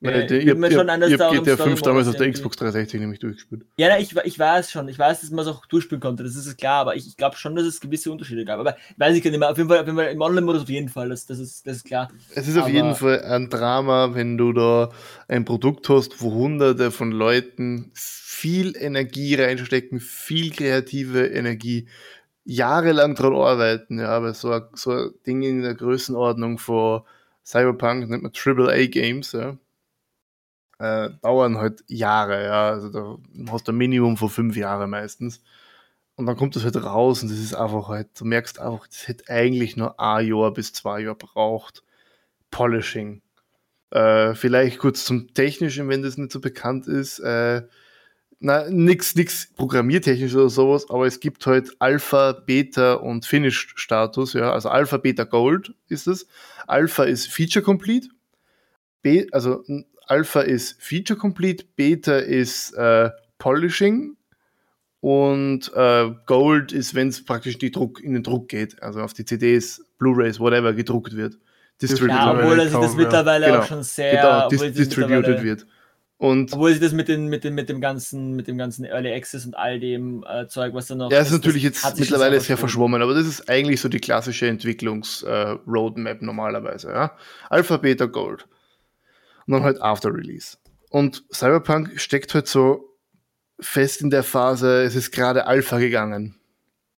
Ja, ich, ich, mir schon an, dass ich habe GTA 5 damals auf der Xbox 360 nämlich durchgespielt. Ja, na, ich, ich weiß schon. Ich weiß, dass man es auch durchspielen konnte. Das ist klar. Aber ich, ich glaube schon, dass es gewisse Unterschiede gab. Aber weiß ich nicht mehr. Auf jeden Fall, auf jeden Fall im Online-Modus auf jeden Fall. Das, das, ist, das ist klar. Es ist aber auf jeden Fall ein Drama, wenn du da ein Produkt hast, wo hunderte von Leuten viel Energie reinstecken, viel kreative Energie, jahrelang dran arbeiten. Ja, aber so, so ein Ding in der Größenordnung von Cyberpunk nennt man AAA Games, ja äh, dauern halt Jahre, ja. Also da hast du ein Minimum von fünf Jahren meistens. Und dann kommt das halt raus und das ist einfach halt, du merkst einfach, das hätte eigentlich nur ein Jahr bis zwei Jahre braucht. Polishing. Äh, vielleicht kurz zum Technischen, wenn das nicht so bekannt ist. Äh, na, nix, nix programmiertechnisch oder sowas, aber es gibt halt Alpha, Beta und Finished Status, ja. Also Alpha, Beta, Gold ist es. Alpha ist Feature Complete. B, also Alpha ist Feature Complete, Beta ist äh, Polishing und äh, Gold ist, wenn es praktisch die Druck, in den Druck geht, also auf die CDs, Blu-rays, whatever gedruckt wird. Ja, obwohl sich das mittlerweile genau. auch schon sehr genau, dis distributed wird. Und obwohl sie das mit, den, mit, dem, mit dem ganzen, mit dem ganzen Early Access und all dem äh, Zeug, was da noch. Ja, ist, ist natürlich jetzt mittlerweile sehr verschwommen, aber das ist eigentlich so die klassische Entwicklungs-Roadmap äh, normalerweise. Ja? Alpha, Beta, Gold und dann halt After Release. Und Cyberpunk steckt halt so fest in der Phase, es ist gerade Alpha gegangen.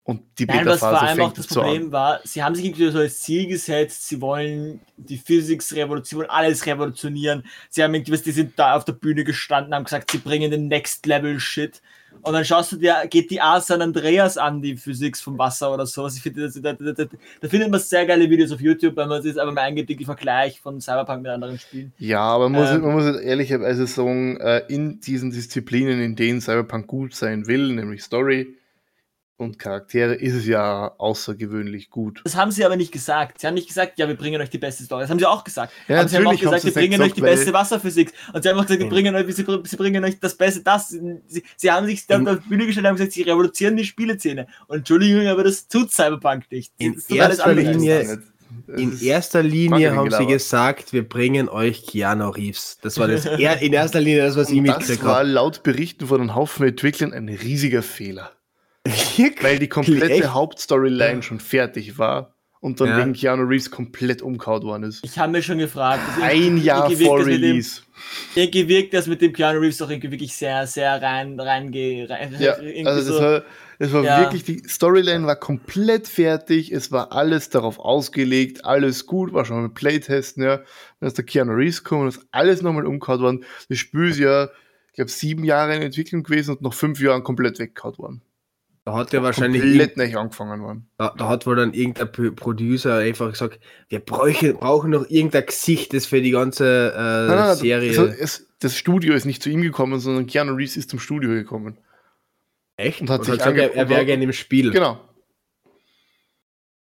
Und die Beta-Phase fängt vor allem auch das Problem an. war, sie haben sich irgendwie so als Ziel gesetzt, sie wollen die Physics-Revolution, alles revolutionieren. Sie haben irgendwie, die sind da auf der Bühne gestanden, haben gesagt, sie bringen den Next-Level-Shit. Und dann schaust du dir, geht die A San Andreas an, die Physik vom Wasser oder sowas. Ich finde, da, da, da, da, findet man sehr geile Videos auf YouTube, wenn man sich einfach mal eingibt, die Vergleich von Cyberpunk mit anderen Spielen. Ja, aber man, ähm, muss, man muss ehrlicherweise sagen, äh, in diesen Disziplinen, in denen Cyberpunk gut sein will, nämlich Story, und Charaktere ist es ja außergewöhnlich gut. Das haben sie aber nicht gesagt. Sie haben nicht gesagt, ja, wir bringen euch die beste Story. Das haben sie auch gesagt. Ja, aber sie haben auch gesagt, wir bringen euch die beste Wasserphysik. Und sie haben auch gesagt, wir bringen euch, sie, sie bringen euch das Beste, das. Sie, sie haben sich auf der Bühne gestellt und haben gesagt, sie revolutionieren die Spieleszene. Und Entschuldigung, aber das tut Cyberpunk nicht. In erster Linie, in erster Linie haben sie gesagt, wir bringen euch Keanu Reeves. Das war das in erster Linie das, was ich mitgekriegt habe. Das war laut Berichten von einem Haufen Entwicklern ein riesiger Fehler. Weil die komplette Echt? Hauptstoryline schon fertig war und dann ja. wegen Keanu Reeves komplett umgehauen worden ist. Ich habe mir schon gefragt. Ein Jahr vor Release. Irgendwie wirkt das mit dem Keanu Reeves doch irgendwie wirklich sehr, sehr rein, reinge... Rein, ja, also das so, war, das war ja. wirklich, die Storyline war komplett fertig, es war alles darauf ausgelegt, alles gut, war schon mit Playtesten, ja. Dann ist der Keanu Reeves gekommen und ist alles nochmal umgehauen worden. Das Spiel ist ja, ich glaube, sieben Jahre in Entwicklung gewesen und nach fünf Jahren komplett weggehauen worden. Da hat ja wahrscheinlich. Komplett nicht angefangen worden. Da, da, hat wohl dann irgendein Producer einfach gesagt: Wir bräuchen, brauchen noch irgendein Gesicht, das für die ganze äh, nein, nein, Serie. Also es, das Studio ist nicht zu ihm gekommen, sondern Keanu Reeves ist zum Studio gekommen. Echt? Und hat und sich hat gesagt, er wäre gerne im Spiel. Genau.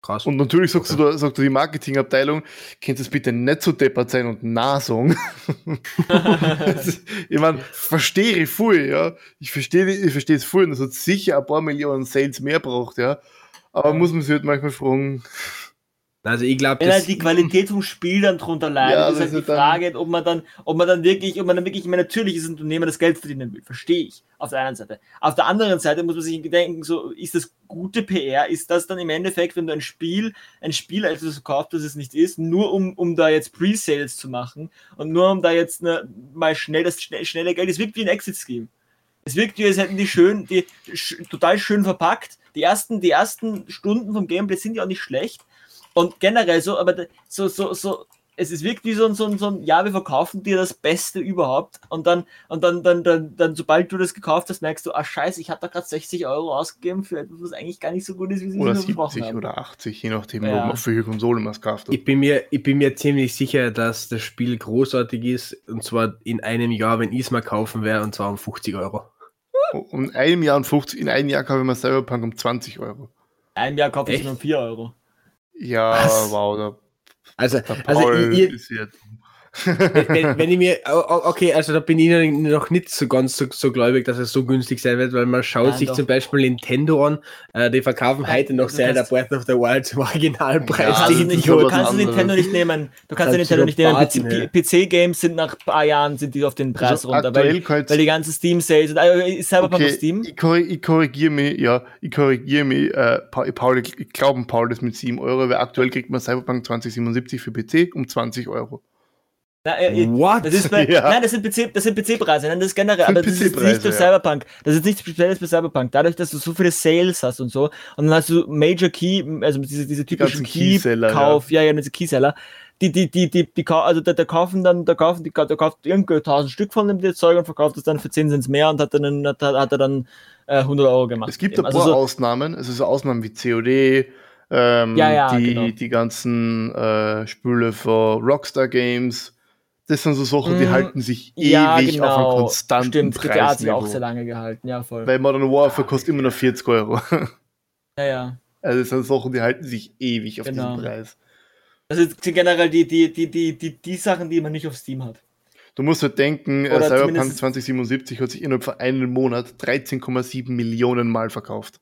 Krass. Und natürlich sagst okay. du, sagt du die Marketingabteilung, könnt es bitte nicht so deppert sein und sagen. ich meine, verstehe ich voll, ja. Ich verstehe ich verstehe es voll, dass es sicher ein paar Millionen Sales mehr braucht, ja. Aber muss man sich halt manchmal fragen, also ich glaube, wenn halt die Qualität vom Spiel dann drunter leidet, ja, ist halt die Frage, ob man dann, ob man dann wirklich, ob man dann wirklich, ich meine, natürlich ist ein Unternehmer das Geld verdienen will, verstehe ich. Auf der einen Seite. Auf der anderen Seite muss man sich denken, so ist das gute PR, ist das dann im Endeffekt, wenn du ein Spiel, ein Spiel etwas verkaufst, das es nicht ist, nur um, um da jetzt Pre-Sales zu machen und nur um da jetzt ne, mal schnell das schnell, schnelle Geld, es wirkt wie ein Exit-Scheme. Es wirkt wie, als hätten die schön, die sch, total schön verpackt. Die ersten, die ersten Stunden vom Gameplay sind ja auch nicht schlecht und generell so, aber so, so, so, es ist wirklich so ein, so ein, so ein, ja, wir verkaufen dir das Beste überhaupt. Und dann, und dann, dann, dann, dann, sobald du das gekauft hast, merkst du, ah scheiße, ich habe da gerade 60 Euro ausgegeben für etwas, was eigentlich gar nicht so gut ist, wie sie Oder 70 oder 80, je nachdem, ja. auf welche Konsole man es gekauft hat. Ich bin, mir, ich bin mir ziemlich sicher, dass das Spiel großartig ist, und zwar in einem Jahr, wenn ich es mal kaufen werde, und zwar um 50 Euro. Um einem Jahr und 50, in einem Jahr kaufe ich mir Cyberpunk um 20 Euro. In einem Jahr kaufe ich es um 4 Euro. Ja, Was? wow. Da, also, also ihr, wenn, wenn, ich mir, okay, also da bin ich noch nicht so ganz so, so gläubig, dass es so günstig sein wird, weil man schaut Nein, sich doch. zum Beispiel Nintendo an, äh, die verkaufen Nein, heute noch Zelda Breath of the Wild zum Originalpreis. Ja, die nicht, du kannst Nintendo nicht nehmen. Du kannst Nintendo nicht nehmen. PC-Games sind nach ein paar Jahren sind die auf den Preis also runter, weil, weil die ganzen Steam-Sales, äh, ist Cyberpunk okay, Steam? Ich, korrig, ich korrigiere mich, ja, ich korrigiere mich, äh, Paul, ich glaube, Paul das mit 7 Euro, weil aktuell kriegt man Cyberpunk 2077 für PC um 20 Euro. Na, äh, What? Das bei, ja. Nein, das sind PC, das sind PC-Preise, nein, das ist generell, aber das ist nicht ja. Cyberpunk. Das ist nichts Spezielles bei Cyberpunk. Dadurch, dass du so viele Sales hast und so, und dann hast du Major Key, also diese, diese typischen Key-Kauf, ja. ja, ja, diese Keyseller, die, die, die, die, die, also der, der kaufen dann, der kaufen, die, der kauft irgendwie 1000 Stück von dem Zeug und verkauft es dann für 10 Cent mehr und hat dann, hat, hat er dann äh, 100 Euro gemacht. Es gibt ein also paar so, Ausnahmen, also so Ausnahmen wie COD, ähm, ja, ja, die, genau. die ganzen äh, Spüle für Rockstar Games, das sind so Sachen, die mm, halten sich ja, ewig genau. auf einem genau. konstanten Stimmt, Preis. GTA hat sich auch sehr lange gehalten, ja voll. Weil Modern Warfare kostet immer noch 40 Euro. Ja, ja. Also das sind Sachen, die halten sich ewig auf genau. diesem Preis. Das sind generell die, die, die, die, die, die Sachen, die man nicht auf Steam hat. Du musst halt denken, Oder Cyberpunk 2077 hat sich innerhalb von einem Monat 13,7 Millionen Mal verkauft.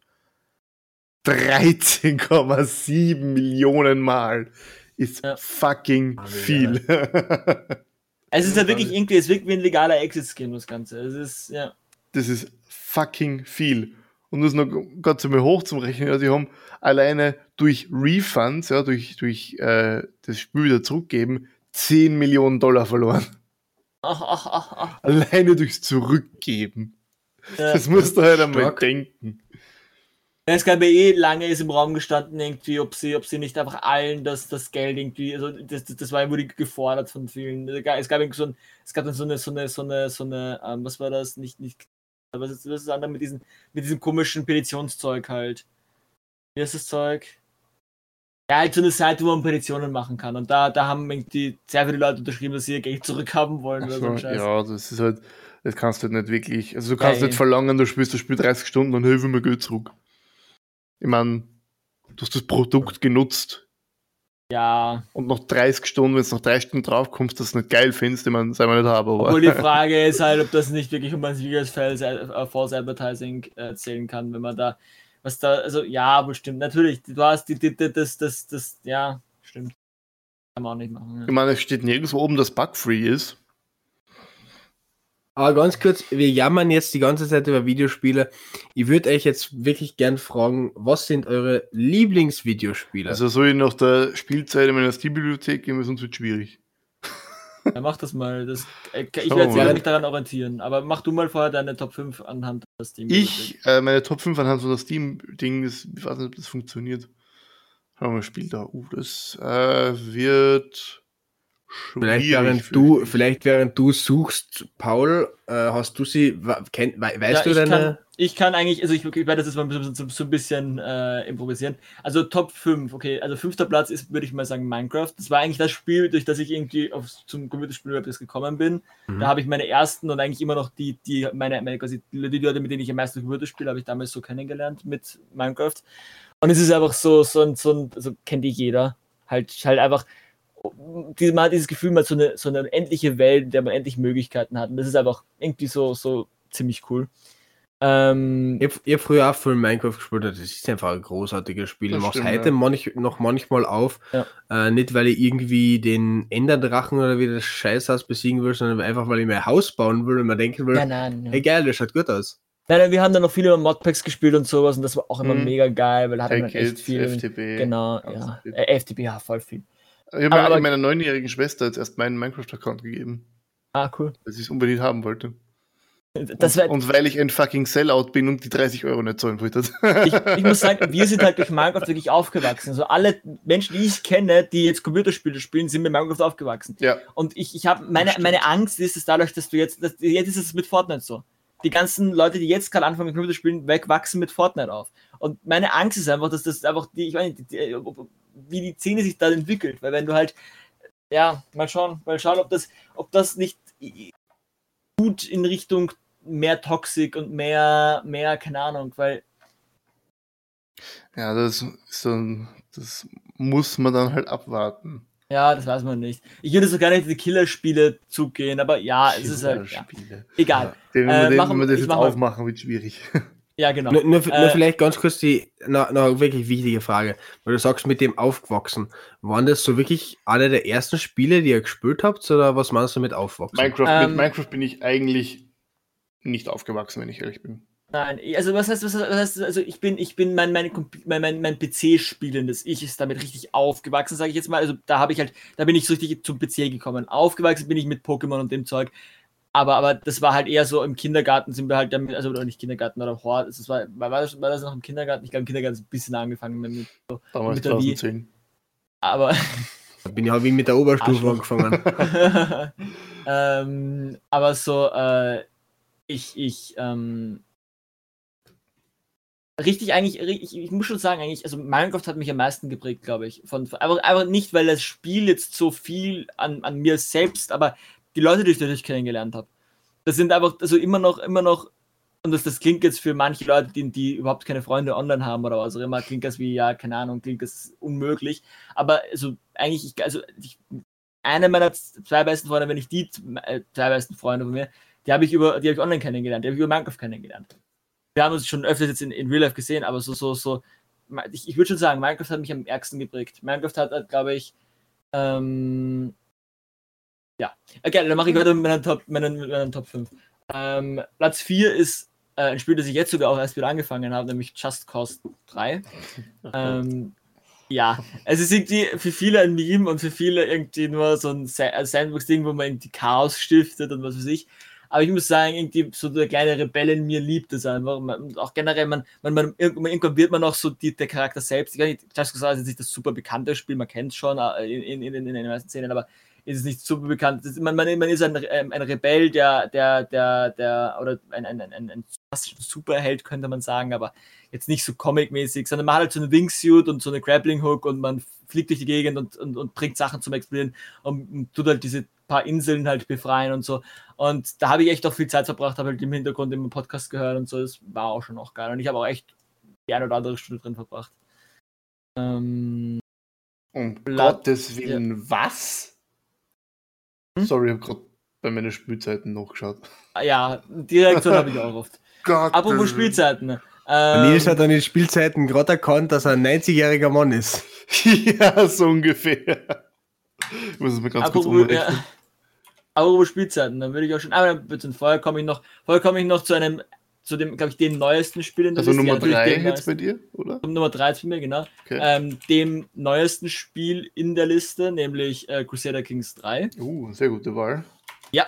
13,7 Millionen Mal ist ja. fucking viel. Es ist ja wirklich irgendwie, es wirkt wie ein legaler Exit-Skin, das Ganze. Es ist, ja. Das ist fucking viel. Und das noch ganz einmal hoch zum Rechnen. Also, die haben alleine durch Refunds, ja, durch, durch äh, das Spiel wieder zurückgeben, 10 Millionen Dollar verloren. Ach, ach, ach, ach. Alleine durchs Zurückgeben. Ja. Das musst du halt einmal denken. Es gab ja eh lange ist im Raum gestanden, irgendwie, ob sie, ob sie nicht einfach allen das, das Geld irgendwie, also das, das, war wurde gefordert von vielen. Es gab, so ein, es gab dann so eine, so eine, so eine, so eine, ähm, was war das? Nicht, nicht Was ist das andere mit, diesen, mit diesem komischen Petitionszeug halt? Wie ist das Zeug? Ja, halt so eine Seite, wo man Petitionen machen kann. Und da, da haben irgendwie sehr viele Leute unterschrieben, dass sie ihr Geld zurückhaben wollen. Oder so, so ja, das ist halt, das kannst du halt nicht wirklich. Also du kannst ja, nicht verlangen, du spielst das Spiel 30 Stunden und hilfe mir Geld zurück. Ich meine, du hast das Produkt genutzt. Ja. Und noch 30 Stunden, wenn es noch drei Stunden drauf kommst, das nicht geil findest, ich meine, sei mal nicht haben. Aber. Obwohl die Frage ist halt, ob das nicht wirklich um ein serious False Advertising äh, zählen kann, wenn man da was da, also ja, bestimmt, natürlich, du hast die, die, die, das, das, das, ja, stimmt. Kann man auch nicht machen. Ja. Ich meine, es steht nirgendwo oben, dass bugfree ist. Aber ganz kurz, wir jammern jetzt die ganze Zeit über Videospiele. Ich würde euch jetzt wirklich gern fragen, was sind eure Lieblingsvideospiele? Also soll ich nach der Spielzeit in meiner Steam-Bibliothek gehen, sonst wird es schwierig. Ja, mach das mal. Das, äh, ich werde ja mich daran orientieren. Aber mach du mal vorher deine Top 5 anhand der Steam. Ich, äh, meine Top 5 anhand von der Steam-Ding, ich weiß nicht, ob das funktioniert. Schauen wir mal, Spiel da. Uh, das äh, wird. Vielleicht während, du, vielleicht während du suchst, Paul, äh, hast du sie, kenn, weißt ja, du deine. Kann, ich kann eigentlich, also ich, ich werde das jetzt mal so, so ein bisschen äh, improvisieren. Also Top 5, okay, also fünfter Platz ist, würde ich mal sagen, Minecraft. Das war eigentlich das Spiel, durch das ich irgendwie auf, zum Computerspiel gekommen bin. Mhm. Da habe ich meine ersten und eigentlich immer noch die, die, meine, meine quasi die Leute, mit denen ich am meisten Computer spiele, habe ich damals so kennengelernt mit Minecraft. Und es ist einfach so, so ein, so ein also kennt die jeder. Halt, halt einfach, man hat dieses Gefühl, man hat so eine, so eine endliche Welt, in der man endlich Möglichkeiten hat. Und das ist einfach irgendwie so, so ziemlich cool. Ähm, ich habe hab früher auch viel Minecraft gespielt, das ist einfach ein großartiges Spiel. Ich mache es heute ja. manch, noch manchmal auf. Ja. Äh, nicht, weil ich irgendwie den Enderdrachen oder wie das Scheißhaus besiegen will, sondern einfach, weil ich mein Haus bauen will und mir denken will, ja, nein, hey geil, das schaut gut aus. Nein, wir haben dann noch viele Modpacks gespielt und sowas und das war auch immer mhm. mega geil, weil da hat man echt viel. FTB. Genau, ja. Äh, FTB, ja, voll viel. Ich habe aber, meiner neunjährigen Schwester jetzt erst meinen Minecraft-Account gegeben. Ah, cool. Weil sie es unbedingt haben wollte. Und, und, weil ich ein fucking Sellout bin und die 30 Euro nicht zahlen wollte. Ich, ich, muss sagen, wir sind halt durch Minecraft wirklich aufgewachsen. Also alle Menschen, die ich kenne, die jetzt Computerspiele spielen, sind mit Minecraft aufgewachsen. Ja. Und ich, ich habe meine, meine Angst ist es dadurch, dass du jetzt, dass, jetzt ist es mit Fortnite so. Die ganzen Leute, die jetzt gerade anfangen mit Computerspielen, wegwachsen mit Fortnite auf. Und meine Angst ist einfach, dass das einfach die, ich meine, die, die, wie die Szene sich da entwickelt. Weil wenn du halt, ja, mal schauen, mal schauen, ob das, ob das nicht gut in Richtung mehr Toxik und mehr, mehr, keine Ahnung, weil. Ja, das ist dann, das muss man dann halt abwarten. Ja, das weiß man nicht. Ich würde so gerne in die Killerspiele zugehen, aber ja, es ist halt. Ja. Egal. Ja. Den, äh, den, machen, wenn wir das jetzt aufmachen, wird schwierig. Ja, genau. Nur, nur, äh, nur vielleicht ganz kurz die noch, noch wirklich wichtige Frage, weil du sagst, mit dem aufgewachsen. Waren das so wirklich alle der ersten Spiele, die ihr gespielt habt, oder was meinst du mit aufwachsen? Minecraft, ähm, mit Minecraft bin ich eigentlich nicht aufgewachsen, wenn ich ehrlich bin. Nein, also was heißt, was heißt, also ich bin, ich bin mein, mein, mein, mein, mein PC-spielendes Ich ist damit richtig aufgewachsen, sage ich jetzt mal. Also da habe ich halt, da bin ich so richtig zum PC gekommen. Aufgewachsen bin ich mit Pokémon und dem Zeug. Aber, aber das war halt eher so im Kindergarten sind wir halt damit, also oder nicht Kindergarten oder Hort, das war, war, das, war das noch im Kindergarten? Ich glaube, im Kindergarten ist ein bisschen angefangen mit, so, Damals mit der 2010. Aber. Da bin ich halt wie mit der Oberstufe angefangen. ähm, aber so, äh, ich, ich, ähm, richtig eigentlich, ich, ich, muss schon sagen, eigentlich, also Minecraft hat mich am meisten geprägt, glaube ich. Von, einfach, einfach nicht, weil das Spiel jetzt so viel an, an mir selbst, aber die Leute, die ich dadurch kennengelernt habe. Das sind einfach, also immer noch, immer noch, und das, das klingt jetzt für manche Leute, die, die überhaupt keine Freunde online haben oder was auch immer, klingt das wie, ja, keine Ahnung, klingt das unmöglich. Aber also eigentlich, ich, also ich, eine meiner zwei besten Freunde, wenn nicht die äh, zwei besten Freunde von mir, die habe ich über, die habe ich online kennengelernt, die habe ich über Minecraft kennengelernt. Wir haben uns schon öfters jetzt in, in Real Life gesehen, aber so, so, so, ich, ich würde schon sagen, Minecraft hat mich am ärgsten geprägt. Minecraft hat, hat glaube ich, ähm, ja. Okay, dann mache ich weiter mit meinen Top, meinen, mit meinen Top 5. Ähm, Platz 4 ist äh, ein Spiel, das ich jetzt sogar auch erst wieder angefangen habe, nämlich Just Cause 3. ähm, ja, es ist irgendwie für viele ein Meme und für viele irgendwie nur so ein Sandbox-Ding, wo man irgendwie Chaos stiftet und was weiß ich. Aber ich muss sagen, irgendwie so der kleine Rebell in mir liebt es einfach. Und auch generell, man, man, man, irgendwann wird man auch so die, der Charakter selbst. Ich weiß nicht, Just Cause ist nicht das super bekannte Spiel, man kennt es schon äh, in, in, in, in den meisten Szenen, aber ist es nicht super bekannt. Ist, man, man, ist ein, ähm, ein Rebell, der, der, der, der, oder ein, ein, ein, ein Superheld, könnte man sagen, aber jetzt nicht so comic-mäßig, sondern man hat halt so einen Wingsuit und so eine Grappling-Hook und man fliegt durch die Gegend und, und, und bringt Sachen zum Explodieren und, und tut halt diese paar Inseln halt befreien und so. Und da habe ich echt auch viel Zeit verbracht, habe halt im Hintergrund immer Podcast gehört und so. Das war auch schon auch geil. Und ich habe auch echt die eine oder andere Stunde drin verbracht. Ähm, um Gottes Willen, ja. was? Hm? Sorry, ich habe gerade bei meinen Spielzeiten noch geschaut. Ah, ja, die Reaktion habe ich auch oft. Gott Apropos Spielzeiten. Ähm, Nils hat an den Spielzeiten gerade erkannt, dass er ein 90-jähriger Mann ist. ja, so ungefähr. Ich muss es mir ganz Apropos, kurz umrechnen. Ja. Apropos Spielzeiten, dann würde ich auch schon. Aber bitte, vorher komme ich noch, vorher komme ich noch zu einem, zu dem, glaube ich, dem neuesten Spiel in der Also Liste. Nummer 3 jetzt bei dir, oder? Nummer 3 bei mir, genau. Okay. Ähm, dem neuesten Spiel in der Liste, nämlich äh, Crusader Kings 3. Uh, sehr gute Wahl. Ja,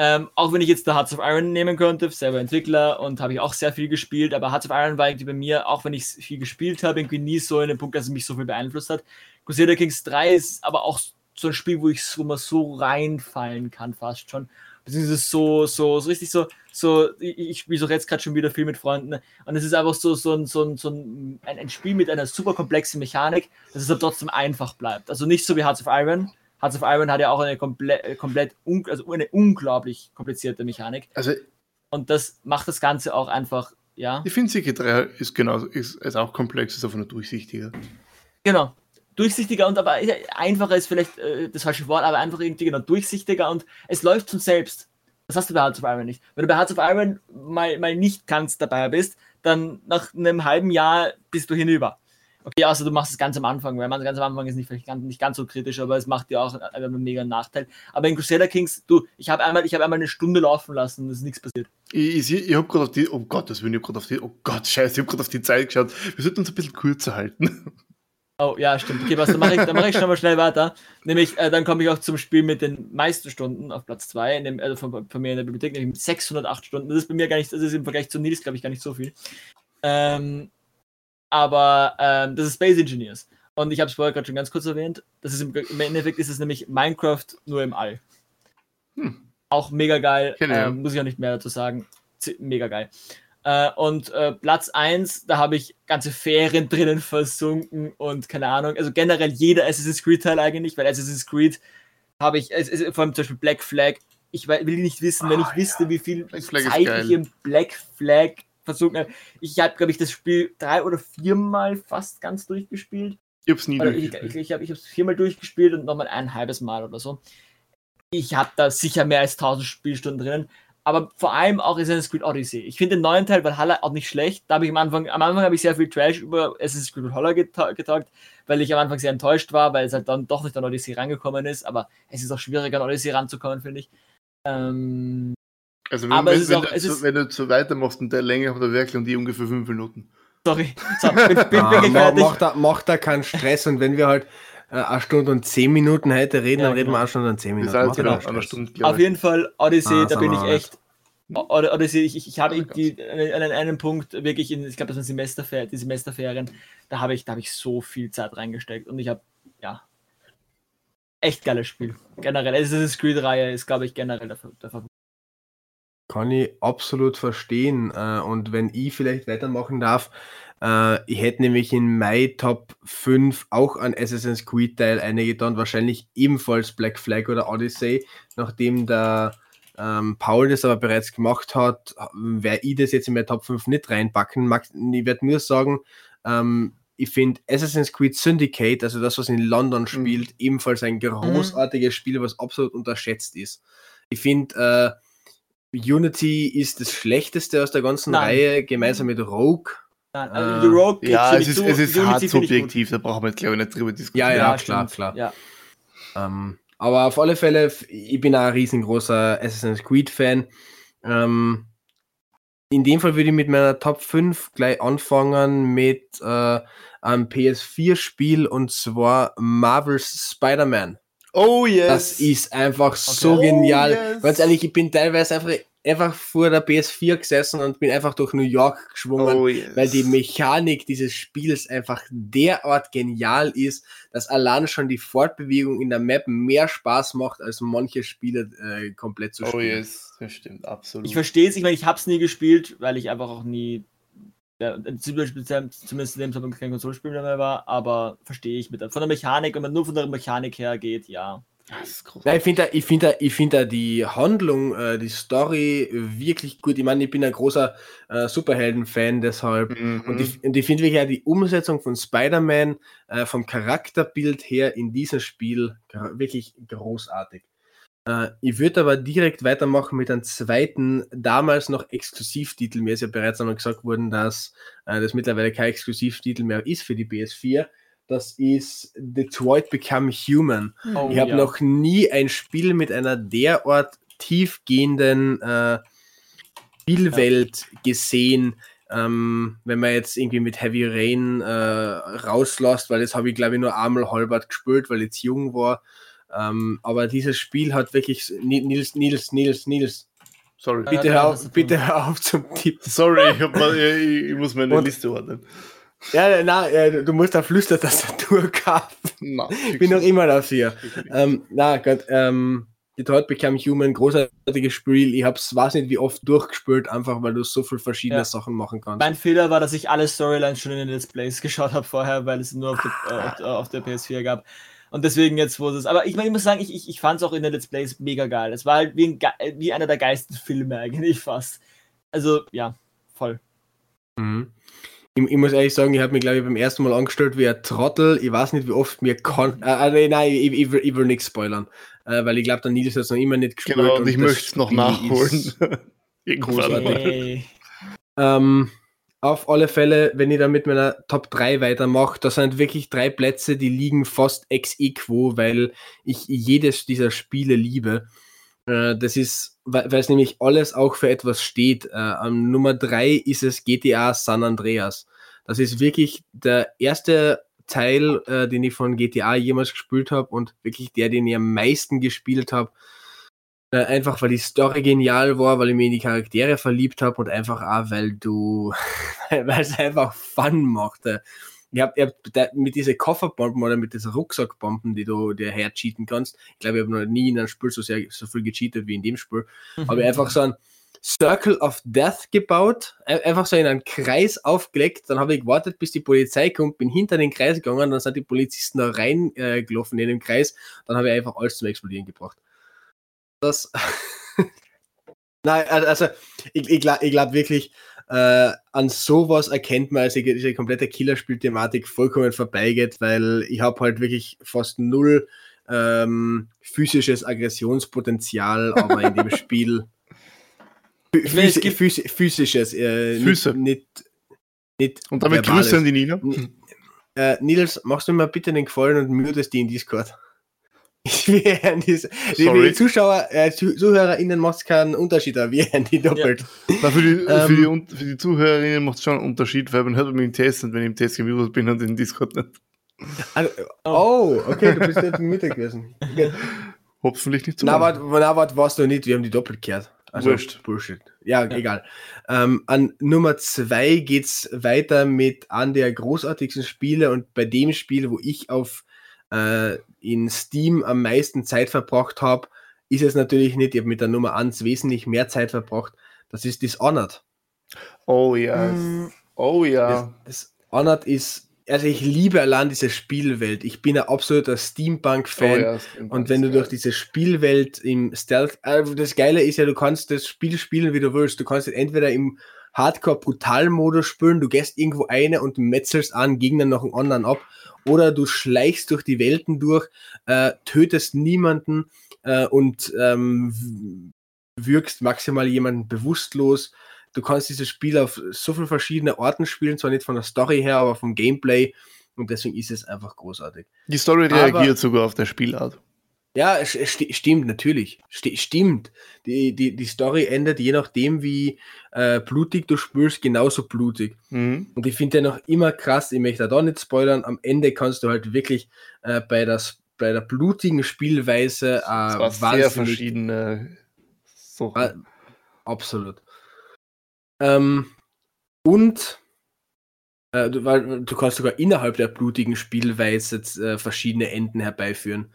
ähm, auch wenn ich jetzt da Hearts of Iron nehmen könnte, selber Entwickler und habe ich auch sehr viel gespielt, aber Hearts of Iron war irgendwie bei mir, auch wenn ich viel gespielt habe, irgendwie nie so in dem Punkt, dass es mich so viel beeinflusst hat. Crusader Kings 3 ist aber auch so ein Spiel, wo ich so mal so reinfallen kann, fast schon. Beziehungsweise so, so, so richtig so, so, ich, spiele so jetzt gerade schon wieder viel mit Freunden und es ist einfach so, so, ein, so, ein, so ein, ein Spiel mit einer super komplexen Mechanik, dass es aber trotzdem einfach bleibt. Also nicht so wie Hearts of Iron, Hearts of Iron hat ja auch eine komplett, äh, komplett un also eine unglaublich komplizierte Mechanik. Also, und das macht das Ganze auch einfach, ja. Ich finde, Siege 3 ist genau, ist, ist auch komplex, ist einfach nur durchsichtiger. Genau. Durchsichtiger und aber einfacher ist vielleicht äh, das falsche Wort, aber einfach irgendwie genau durchsichtiger und es läuft von selbst. Das hast du bei Hearts of Iron nicht. Wenn du bei Hearts of Iron mal, mal nicht ganz dabei bist, dann nach einem halben Jahr bist du hinüber. Okay, also du machst es ganz am Anfang, weil man ganz am Anfang ist nicht, vielleicht ganz, nicht ganz so kritisch, aber es macht dir auch einen mega Nachteil. Aber in Crusader Kings, du, ich habe einmal, hab einmal eine Stunde laufen lassen und es ist nichts passiert. Ich, ich, ich habe gerade auf die, oh Gott, das will ich gerade auf die, oh Gott, scheiße, ich habe gerade auf die Zeit geschaut. Wir sollten uns ein bisschen kürzer halten. Oh, ja, stimmt. Okay, was, dann mache ich, dann mach ich schon mal schnell weiter. Nämlich, äh, dann komme ich auch zum Spiel mit den meisten Stunden auf Platz 2, also von, von, mir in der Bibliothek, nämlich mit 608 Stunden. Das ist bei mir gar nicht, das ist im Vergleich zu Nils, glaube ich, gar nicht so viel. Ähm, aber ähm, das ist Space Engineers. Und ich habe es vorher gerade schon ganz kurz erwähnt. Das ist im, im, Endeffekt ist es nämlich Minecraft nur im All. Hm. Auch mega geil. Äh, muss ich auch nicht mehr dazu sagen. Z mega geil. Äh, und äh, Platz 1, da habe ich ganze Ferien drinnen versunken und keine Ahnung. Also generell jeder Assassin's Creed-Teil eigentlich, weil Assassin's Creed habe ich, es, es, vor allem zum Beispiel Black Flag. Ich will nicht wissen, wenn ich oh, wüsste, ja. wie viel Zeit ich im Black Flag versuchen. Ich habe, glaube ich, das Spiel drei oder viermal fast ganz durchgespielt. Ich habe es nie durchgespielt. Ich, ich, ich habe es viermal durchgespielt und nochmal ein halbes Mal oder so. Ich habe da sicher mehr als 1000 Spielstunden drinnen. Aber vor allem auch Assassin's Creed Odyssey. Ich finde den neuen Teil Valhalla auch nicht schlecht. Da habe ich am Anfang, am Anfang habe ich sehr viel Trash über Assassin's Creed Valhalla getalkt, weil ich am Anfang sehr enttäuscht war, weil es halt dann doch nicht an Odyssey rangekommen ist. Aber es ist auch schwieriger, an Odyssey ranzukommen, finde ich. Ähm, also wenn, aber wenn, wenn, auch, du, wenn, du, so weitermachst und der Länge von der Werkel und die ungefähr fünf Minuten. Sorry. So, bin, bin ah, macht, da, macht da keinen Stress und wenn wir halt eine Stunde und zehn Minuten heute reden, ja, dann reden wir genau. eine Stunde und zehn Minuten. Das genau. eine Stunde, Auf jeden Fall, Odyssey, ah, da bin ich echt. Odyssey, ich, ich, ich habe die, einen, einen Punkt wirklich in, ich glaube, das waren Semesterfer die Semesterferien, da habe ich, da ich so viel Zeit reingesteckt und ich habe, ja, echt geiles Spiel. Generell, Assassin's Creed-Reihe ist, glaube ich, generell der, der Favorit. Kann ich absolut verstehen. Äh, und wenn ich vielleicht weitermachen darf, äh, ich hätte nämlich in Mai Top 5 auch an Assassin's Creed Teil eingetan, wahrscheinlich ebenfalls Black Flag oder Odyssey, nachdem der ähm, Paul das aber bereits gemacht hat, werde ich das jetzt in meine Top 5 nicht reinpacken. Ich werde nur sagen, ähm, ich finde Assassin's Creed Syndicate, also das, was in London mhm. spielt, mhm. ebenfalls ein großartiges mhm. Spiel, was absolut unterschätzt ist. Ich finde, äh, Unity ist das schlechteste aus der ganzen Nein. Reihe, gemeinsam mit Rogue. Nein, also äh, Rogue ja, es ist, es ist hart subjektiv, da brauchen wir jetzt glaube ich nicht drüber diskutieren. Ja, ja, ja klar, klar. Ja. Ähm, aber auf alle Fälle, ich bin auch ein riesengroßer Assassin's Creed-Fan. Ähm, in dem Fall würde ich mit meiner Top 5 gleich anfangen mit äh, einem PS4-Spiel und zwar Marvel's Spider-Man. Oh yes. Das ist einfach okay. so genial. Oh, yes. Ganz ehrlich, ich bin teilweise einfach einfach vor der PS4 gesessen und bin einfach durch New York geschwungen, oh, yes. weil die Mechanik dieses Spiels einfach derart genial ist, dass allein schon die Fortbewegung in der Map mehr Spaß macht, als manche Spiele äh, komplett zu oh, spielen. Oh yes, das stimmt, absolut. Ich verstehe es, ich meine, ich habe es nie gespielt, weil ich einfach auch nie ja, zumindest in dem Zeitpunkt kein Konsolspiel mehr war, aber verstehe ich mit von der Mechanik, wenn man nur von der Mechanik her geht, ja. Ja, ich finde ich find, ich find die Handlung, äh, die Story wirklich gut. Ich meine, ich bin ein großer äh, Superhelden-Fan deshalb. Mhm. Und ich, und ich finde wirklich ja die Umsetzung von Spider-Man äh, vom Charakterbild her in diesem Spiel wirklich großartig. Äh, ich würde aber direkt weitermachen mit einem zweiten, damals noch Exklusivtitel. Mir ist ja bereits einmal gesagt worden, dass äh, das mittlerweile kein Exklusivtitel mehr ist für die PS4 das ist Detroit Become Human. Oh, ich habe ja. noch nie ein Spiel mit einer derart tiefgehenden äh, Spielwelt ja. gesehen, ähm, wenn man jetzt irgendwie mit Heavy Rain äh, rauslässt, weil das habe ich glaube ich nur einmal halbert gespielt, weil ich jetzt jung war. Ähm, aber dieses Spiel hat wirklich Nils, Nils, Nils, Nils. Sorry. Bitte, hör auf, bitte hör auf zum Tipp. Sorry, ich, mal, ich, ich muss meine Und, Liste ordnen. Ja, na, du musst da Flüstertastatur kaufen. Na, ich bin noch immer dafür. Ähm, na Gott, ähm, Detroit Become Human, großartiges Spiel. Ich hab's, weiß nicht wie oft durchgespielt, einfach weil du so viele verschiedene ja. Sachen machen kannst. Mein Fehler war, dass ich alle Storylines schon in den Let's Plays geschaut habe vorher, weil es nur auf der, äh, auf der PS4 gab. Und deswegen jetzt, wo es ist. Aber ich, meine, ich muss sagen, ich, ich, ich fand es auch in den Let's Plays mega geil. Es war halt wie, ein, wie einer der geilsten Filme eigentlich fast. Also, ja, voll. Mhm ich, ich, muss ehrlich sagen, ich habe mich, glaube ich, beim ersten Mal angestellt wie ein Trottel. Ich weiß nicht, wie oft mir kann. Äh, äh, nein, ich, ich, will, ich will nichts spoilern. Äh, weil ich glaube, der Nils hat es noch immer nicht gespielt. Genau, und, und ich möchte es noch nachholen. Irgendwann. ähm, auf alle Fälle, wenn ich da mit meiner Top 3 weitermache, da sind wirklich drei Plätze, die liegen fast ex equo, weil ich jedes dieser Spiele liebe. Äh, das ist, weil es nämlich alles auch für etwas steht. Äh, an Nummer 3 ist es GTA San Andreas. Das ist wirklich der erste Teil, äh, den ich von GTA jemals gespielt habe und wirklich der, den ich am meisten gespielt habe. Einfach weil die Story genial war, weil ich mich in die Charaktere verliebt habe und einfach auch, weil du, weil es einfach Fun machte. Ich habe hab mit diesen Kofferbomben oder mit diesen Rucksackbomben, die du dir hercheaten kannst, ich glaube, ich habe noch nie in einem Spiel so, sehr, so viel gecheatet wie in dem Spiel, mhm. habe ich einfach so ein Circle of Death gebaut, einfach so in einen Kreis aufgelegt, dann habe ich gewartet, bis die Polizei kommt, bin hinter den Kreis gegangen, dann sind die Polizisten da reingelaufen äh, in den Kreis, dann habe ich einfach alles zum Explodieren gebracht. Das. Nein, also ich, ich glaube glaub wirklich, äh, an sowas erkennt man, als diese komplette Killerspiel-Thematik vollkommen vorbeigeht, weil ich habe halt wirklich fast null ähm, physisches Aggressionspotenzial, aber in dem Spiel phys phys physisches, äh, Füße. Nicht, nicht, Und damit Grüße an die Nina. Äh, Nils, machst du mir bitte den Gefallen und mutest die in Discord? Wir hören die, die Zuschauer, äh, ZuhörerInnen macht es keinen Unterschied, aber wir hören die doppelt. Ja. für, die, ähm, für, die, für die ZuhörerInnen macht es schon einen Unterschied, weil man hört mich im Test und wenn ich im Test gemutet bin und in Discord nicht. Also, oh, okay, du bist nicht im Mittag gewesen. Hoffentlich nicht so. Na, warte, warst du nicht, wir haben die doppelt gehört. Also, Wurscht. Bullshit. Ja, ja. egal. Ähm, an Nummer zwei geht es weiter mit an der großartigsten Spiele und bei dem Spiel, wo ich auf äh, in Steam am meisten Zeit verbracht habe, ist es natürlich nicht. Ich habe mit der Nummer 1 wesentlich mehr Zeit verbracht. Das ist Dishonored. Oh ja. Mm. Oh ja. Das, Dishonored ist, also ich liebe allein diese Spielwelt. Ich bin ein absoluter Steampunk-Fan. Oh ja, Steampunk und wenn du durch diese Spielwelt im Stealth, also das Geile ist ja, du kannst das Spiel spielen, wie du willst. Du kannst entweder im Hardcore-Brutal-Modus spielen, du gehst irgendwo eine und metzelst an Gegner noch einen anderen ab oder du schleichst durch die Welten durch, äh, tötest niemanden äh, und ähm, wirkst maximal jemanden bewusstlos. Du kannst dieses Spiel auf so viele verschiedene Orten spielen, zwar nicht von der Story her, aber vom Gameplay. Und deswegen ist es einfach großartig. Die Story reagiert aber, sogar auf der Spielart. Ja, st stimmt, natürlich. St stimmt. Die, die, die Story endet je nachdem, wie äh, blutig du spielst, genauso blutig. Mhm. Und ich finde ja noch immer krass, ich möchte da nicht spoilern, am Ende kannst du halt wirklich äh, bei, das, bei der blutigen Spielweise äh, sehr verschiedene Sachen. absolut. Ähm, und äh, du, weil, du kannst sogar innerhalb der blutigen Spielweise äh, verschiedene Enden herbeiführen.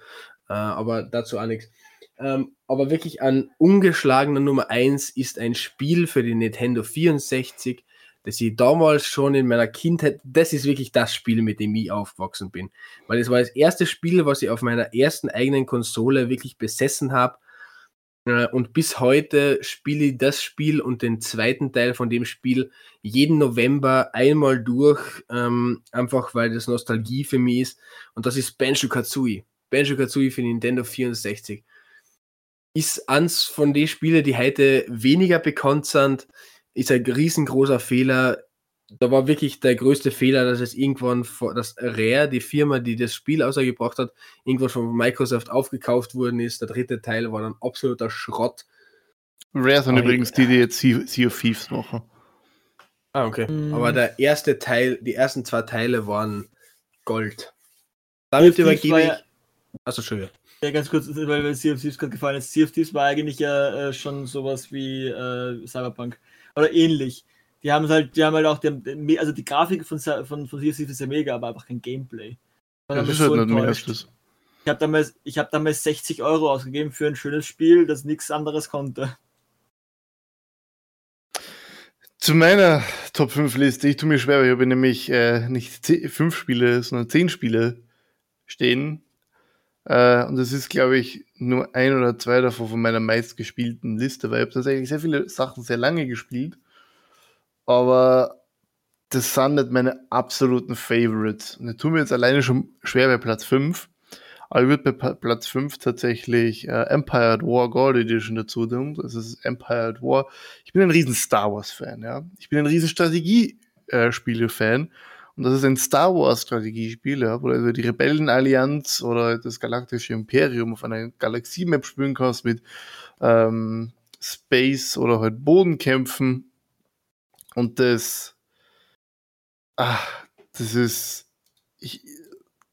Äh, aber dazu auch nichts. Ähm, aber wirklich an ungeschlagener Nummer 1 ist ein Spiel für die Nintendo 64, das ich damals schon in meiner Kindheit, das ist wirklich das Spiel, mit dem ich aufgewachsen bin. Weil es war das erste Spiel, was ich auf meiner ersten eigenen Konsole wirklich besessen habe. Äh, und bis heute spiele ich das Spiel und den zweiten Teil von dem Spiel jeden November einmal durch, ähm, einfach weil das Nostalgie für mich ist. Und das ist Banjo Kazooie. Banjo Kazooie für Nintendo 64 ist eins von den Spielen, die heute weniger bekannt sind, ist ein riesengroßer Fehler. Da war wirklich der größte Fehler, dass es irgendwann, dass Rare, die Firma, die das Spiel ausgebracht hat, irgendwann von Microsoft aufgekauft worden ist. Der dritte Teil war dann absoluter Schrott. Rare sind übrigens die, die jetzt Sea of Thieves machen. Ah, okay. Mhm. Aber der erste Teil, die ersten zwei Teile waren Gold. Damit übergebe ich. Achso, Entschuldigung. Ja, ganz kurz, weil, weil Sea of Thieves gerade gefallen ist. Sea of Thieves war eigentlich ja äh, schon sowas wie äh, Cyberpunk. Oder ähnlich. Die haben halt, die haben halt auch, die, also die Grafik von, von, von Sea of Thieves ist ja mega, aber einfach kein Gameplay. Das ist halt so nicht mehr Ich habe damals, hab damals 60 Euro ausgegeben für ein schönes Spiel, das nichts anderes konnte. Zu meiner Top 5 Liste, ich tue mir schwer, ich habe nämlich äh, nicht 5 Spiele, sondern 10 Spiele stehen. Äh, und das ist, glaube ich, nur ein oder zwei davon von meiner meistgespielten Liste, weil ich habe tatsächlich sehr viele Sachen sehr lange gespielt. Aber das sind nicht meine absoluten Favorites. Und das tut mir jetzt alleine schon schwer bei Platz 5. Aber ich würde bei Platz 5 tatsächlich äh, Empire at War Gold Edition dazu tun. Das ist Empire at War. Ich bin ein riesen Star Wars Fan, ja. Ich bin ein riesen Strategiespiele-Fan. Und das ist ein Star Wars Strategiespiel, ja, wo du also die Rebellenallianz oder das galaktische Imperium auf einer Galaxie-Map spielen kannst mit ähm, Space oder halt Bodenkämpfen. Und das, ach, das ist, ich,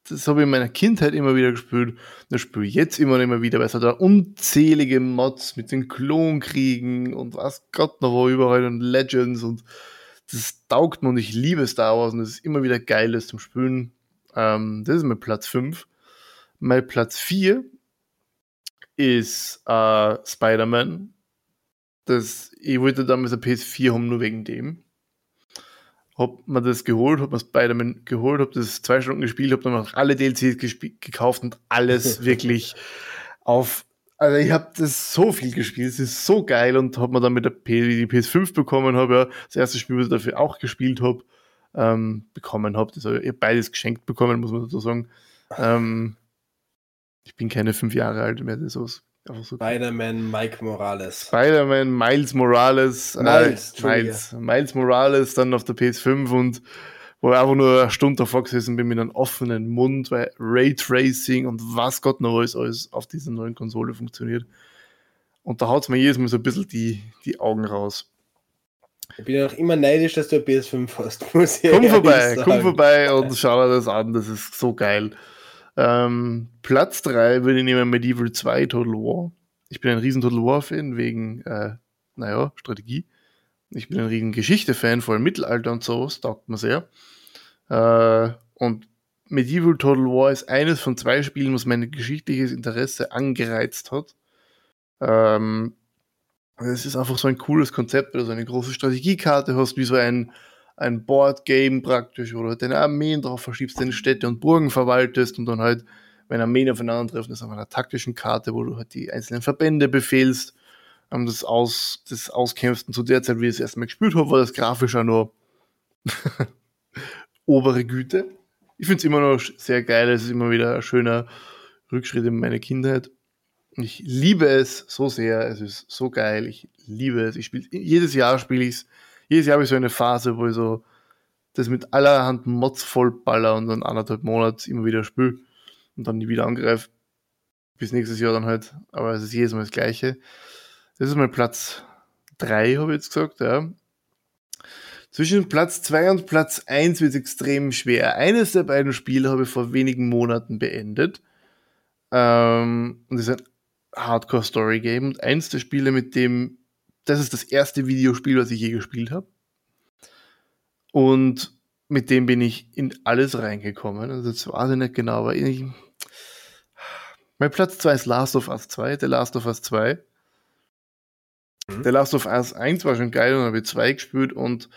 das habe ich in meiner Kindheit immer wieder gespielt. Das spiele ich jetzt immer und immer wieder, weil es hat da unzählige Mods mit den Klonkriegen und was Gott noch wo überall und Legends und das taugt mir und ich liebe Star Wars und es ist immer wieder geil, das zum Spielen. Ähm, das ist mein Platz 5. Mein Platz 4 ist äh, Spider-Man. ich wollte damals eine PS4 haben, nur wegen dem. Hab mir das geholt, hab mir Spider-Man geholt, hab das zwei Stunden gespielt, hab dann noch alle DLCs gekauft und alles wirklich auf also ich habe das so viel gespielt, es ist so geil und habe mir dann mit der P die PS5 bekommen habe, ja, das erste Spiel, was ich dafür auch gespielt habe, ähm, bekommen habe. Das habe ich beides geschenkt bekommen, muss man dazu sagen. Ähm, ich bin keine fünf Jahre alt mehr, das ist so Spider-Man Mike Morales. Spider-Man Miles Morales. Miles, äh, Miles, Miles Morales dann auf der PS5 und wo ich einfach nur eine Stunde davor gesessen bin mit einem offenen Mund, weil Raytracing und was Gott noch alles, alles auf dieser neuen Konsole funktioniert. Und da haut es mir jedes Mal so ein bisschen die, die Augen raus. Ich bin ja auch immer neidisch, dass du eine PS5 hast. Komm vorbei, sagen. komm vorbei und schau dir das an, das ist so geil. Ähm, Platz 3 würde ich nehmen Medieval 2 Total War. Ich bin ein riesen Total War-Fan wegen, äh, naja, Strategie. Ich bin ein riesen Geschichte-Fan, vor allem Mittelalter und so, das taugt mir sehr. Äh, und Medieval Total War ist eines von zwei Spielen, was mein geschichtliches Interesse angereizt hat. Ähm, es ist einfach so ein cooles Konzept, weil du so eine große Strategiekarte hast, wie so ein, ein Board-Game praktisch, wo du halt deine Armeen drauf verschiebst, deine Städte und Burgen verwaltest und dann halt, wenn Armeen aufeinandertreffen, ist auf einer taktischen Karte, wo du halt die einzelnen Verbände befehlst, ähm, das, Aus, das Auskämpfst. Und zu der Zeit, wie ich es erstmal gespielt habe, war das grafisch auch nur obere Güte. Ich finde es immer noch sehr geil. Es ist immer wieder ein schöner Rückschritt in meine Kindheit. Ich liebe es so sehr. Es ist so geil. Ich liebe es. Ich spiele jedes Jahr spiele ich es. Jedes Jahr habe ich so eine Phase, wo ich so das mit allerhand Mods vollballer und dann anderthalb Monate immer wieder spiele und dann nie wieder angreife. Bis nächstes Jahr dann halt. Aber es ist jedes Mal das Gleiche. Das ist mein Platz 3, habe ich jetzt gesagt, ja. Zwischen Platz 2 und Platz 1 wird es extrem schwer. Eines der beiden Spiele habe ich vor wenigen Monaten beendet. Ähm, und das ist ein Hardcore-Story-Game. Und eins der Spiele, mit dem das ist das erste Videospiel, was ich je gespielt habe. Und mit dem bin ich in alles reingekommen. Also das weiß ich nicht genau, aber ich, mein Platz 2 ist Last of Us 2, The Last of Us 2. Mhm. The Last of Us 1 war schon geil und habe ich 2 gespielt und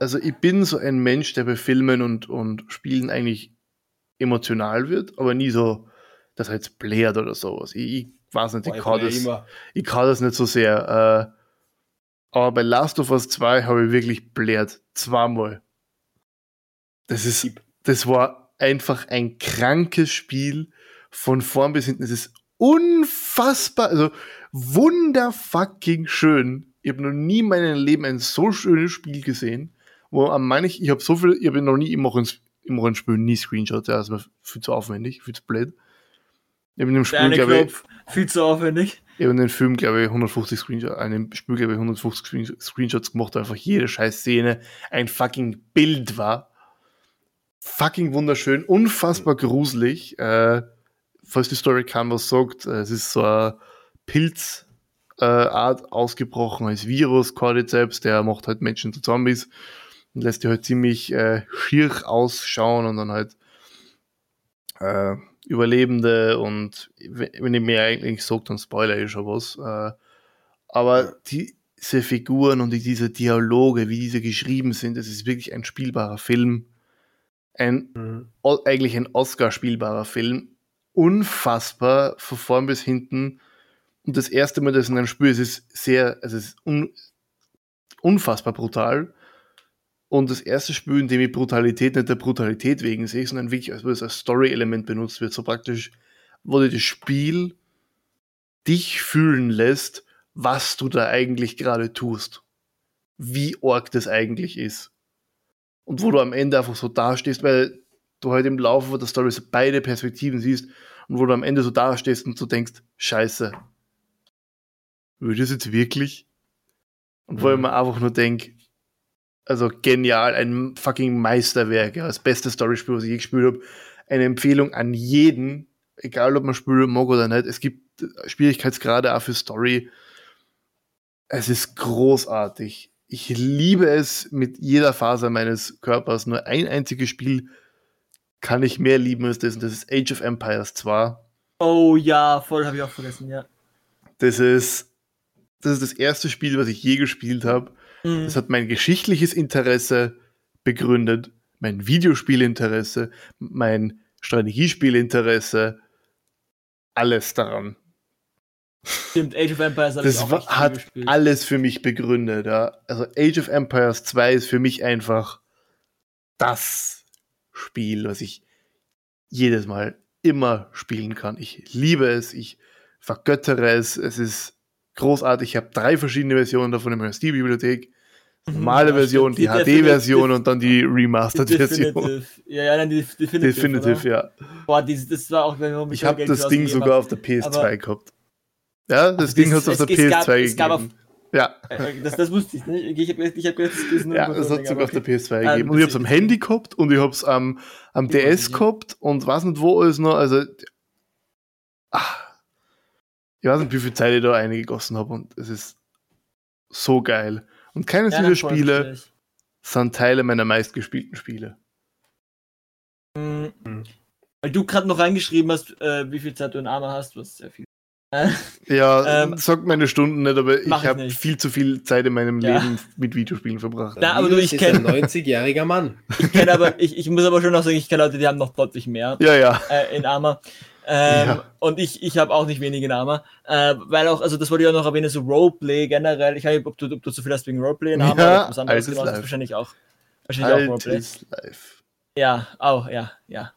also ich bin so ein Mensch, der bei Filmen und, und Spielen eigentlich emotional wird, aber nie so, dass er jetzt blärt oder sowas. Ich, ich weiß nicht, ich kann, das, ich kann das nicht so sehr. Äh, aber bei Last of Us 2 habe ich wirklich blärt. Zweimal. Das ist, das war einfach ein krankes Spiel von vorn bis hinten. Es ist unfassbar, also wunderfucking schön. Ich habe noch nie in meinem Leben ein so schönes Spiel gesehen, wo am manch, ich habe so viel, ich habe noch nie im Rollenspiel nie Screenshots, ja, das war viel zu aufwendig, viel zu blöd. Ich habe in dem Spiel, glaube ich, viel zu aufwendig. Ich habe in dem Film, glaube ich, 150 Screenshots, einem Spiel, glaube ich, 150 Screenshots gemacht, wo einfach jede scheiß Szene ein fucking Bild war. Fucking wunderschön, unfassbar gruselig. Äh, falls die Story kann, was sagt, äh, es ist so eine Pilzart äh, ausgebrochen als Virus, Cordyceps, der macht halt Menschen zu Zombies und lässt die halt ziemlich äh, schier ausschauen und dann halt äh, Überlebende und wenn ich mir eigentlich sage, dann spoiler ich schon was. Äh, aber diese Figuren und diese Dialoge, wie diese geschrieben sind, das ist wirklich ein spielbarer Film. Ein, mhm. eigentlich ein Oscar-spielbarer Film unfassbar von vorn bis hinten. Und das erste Mal, dass ich dann spüre, es ist sehr, es ist un, unfassbar brutal. Und das erste Spiel, in dem ich Brutalität nicht der Brutalität wegen sehe, sondern wirklich als, als Story-Element benutzt wird. So praktisch, wo dir das Spiel dich fühlen lässt, was du da eigentlich gerade tust. Wie arg das eigentlich ist. Und wo du am Ende einfach so dastehst, weil du halt im Laufe der Story beide Perspektiven siehst und wo du am Ende so dastehst und so denkst, scheiße, würde es jetzt wirklich? Und wo mhm. ich mir einfach nur denke, also genial, ein fucking Meisterwerk, ja, das beste Storyspiel, was ich je gespielt habe. Eine Empfehlung an jeden, egal ob man spielen mag oder nicht. Es gibt Schwierigkeitsgrade auch für Story. Es ist großartig. Ich liebe es mit jeder Faser meines Körpers. Nur ein einziges Spiel kann ich mehr lieben als das. Und das ist Age of Empires 2. Oh ja, voll habe ich auch vergessen, ja. Das ist, das ist das erste Spiel, was ich je gespielt habe. Mhm. Das hat mein geschichtliches Interesse begründet, mein Videospielinteresse, mein Strategiespielinteresse, alles daran. Stimmt, Age of Empires das war, hat alles für mich begründet. Ja. Also Age of Empires 2 ist für mich einfach das Spiel, was ich jedes Mal immer spielen kann. Ich liebe es, ich vergöttere es, es ist großartig. Ich habe drei verschiedene Versionen davon in meiner Steam-Bibliothek. Mhm. normale ja, Version, die, die HD-Version und dann die Remastered-Version. Ja, ja, dann die Definitive. Definitive, ja. Boah, die, das war auch, wenn Ich habe das Ding sogar auf der PS2 gehabt. Ja, das Ding hat es auf der PS2 gab, gegeben. Es gab auf, ja. Äh, äh, das, das wusste ich nicht. Ich habe ich hab gedacht, das ist nur Ja, das hat sogar okay. auf der PS2 gegeben. und ich habe es am Handy gehabt und ich habe es am, am DS gehabt und weiß nicht wo alles noch. Also, ach, ich weiß nicht, wie viel Zeit ich da eingegossen habe und es ist so geil. Und keines ja, dieser Spiele sind Teile meiner meistgespielten Spiele. Mhm. Weil du gerade noch reingeschrieben hast, äh, wie viel Zeit du in Arma hast, was sehr viel ja, ähm, sagt meine Stunden nicht, aber ich habe viel zu viel Zeit in meinem ja. Leben mit Videospielen verbracht. Na, aber du, ich kenne ein 90-jähriger Mann. Ich kenne aber, ich, ich muss aber schon noch sagen, ich kenne Leute, die haben noch deutlich mehr. Ja, ja. Äh, in Arma. Ähm, ja. Und ich, ich habe auch nicht wenig in Arma. Äh, weil auch, also das wollte ich auch noch erwähnen, so Roleplay generell. Ich weiß nicht, ob du, ob du so viel hast wegen Roleplay in Arma. Ja, oder alles ist live. wahrscheinlich auch. Wahrscheinlich auch Roleplay. live. Ja, auch, ja, ja.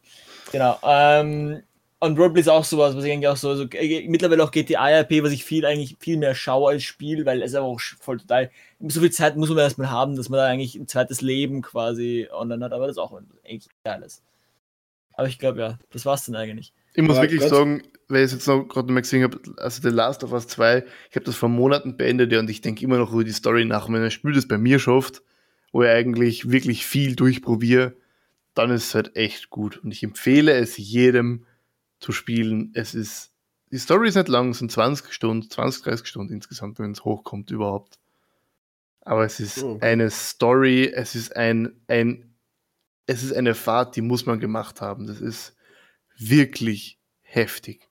Genau. Ähm, und Roleplay ist auch sowas, was ich eigentlich auch so, so äh, mittlerweile auch GTA RP, was ich viel eigentlich viel mehr schaue als Spiel, weil es aber auch voll total, so viel Zeit muss man erstmal haben, dass man da eigentlich ein zweites Leben quasi online hat, aber das ist auch eigentlich geiles. Aber ich glaube ja, das war's dann eigentlich. Ich muss aber wirklich Gott. sagen, weil ich es jetzt noch gerade mal gesehen habe, also The Last of Us 2, ich habe das vor Monaten beendet und ich denke immer noch über die Story nach. Und wenn ein Spiel das bei mir schafft, wo ich eigentlich wirklich viel durchprobiere, dann ist es halt echt gut. Und ich empfehle es jedem, zu spielen. Es ist die Story ist nicht lang, es sind 20 Stunden, 20, 30 Stunden insgesamt, wenn es hochkommt überhaupt. Aber es ist Oh. eine Story, es ist ein, ein, es ist eine Fahrt, die muss man gemacht haben. Das ist wirklich heftig.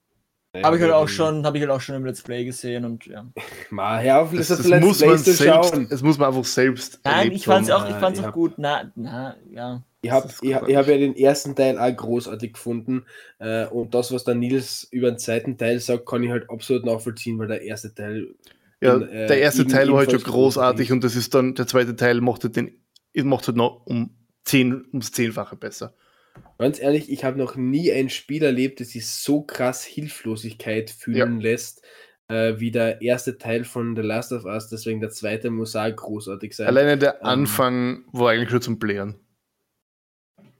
Habe ich halt auch schon, habe ich halt auch schon im Let's Play gesehen und ja. Mal, hör auf, Das, das, das Let's muss man Plays zu selbst, schauen. es muss man einfach selbst Nein, ich fand's haben. auch, ich fand's ich auch gut. Na, na, ja. Ich habe ich, ich hab ja den ersten Teil auch großartig gefunden. Äh, und das, was der Nils über den zweiten Teil sagt, kann ich halt absolut nachvollziehen, weil der erste Teil. Ja, in, äh, der erste Teil war halt schon großartig und das ist dann, der zweite Teil macht halt den, macht halt noch um zehn, ums Zehnfache besser. Ganz ehrlich, ich habe noch nie ein Spiel erlebt, das sich so krass Hilflosigkeit fühlen lässt, äh, wie der erste Teil von The Last of Us. Deswegen der zweite muss auch großartig sein. Alleine der ähm, Anfang war eigentlich schon zum Blären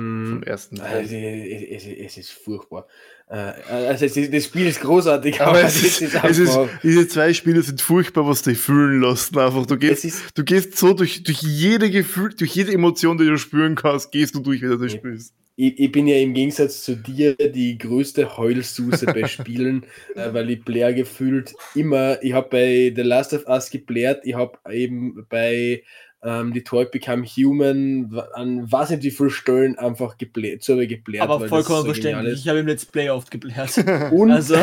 Mm, vom ersten Es, Teil. es, es, es ist furchtbar. Äh, also ist, das Spiel ist großartig, Aber es ist, es ist, diese zwei Spiele sind furchtbar, was dich fühlen lassen. Einfach, du gehst, ist du gehst so durch, durch jede Gefühl, durch jede Emotion, die du spüren kannst, gehst du durch, wenn du das Ja. spielst. Ich, ich bin ja im Gegensatz zu dir die größte Heulsuse bei Spielen, äh, weil ich Blair gefühlt immer, ich habe bei The Last of Us geblärt, ich habe eben bei ähm, Detroit Become Human an was nicht wie viele Stellen einfach geblärt, so geblärt. Aber vollkommen so verständlich. ist. Ich habe im Let's Play oft geblärt. Und, Also,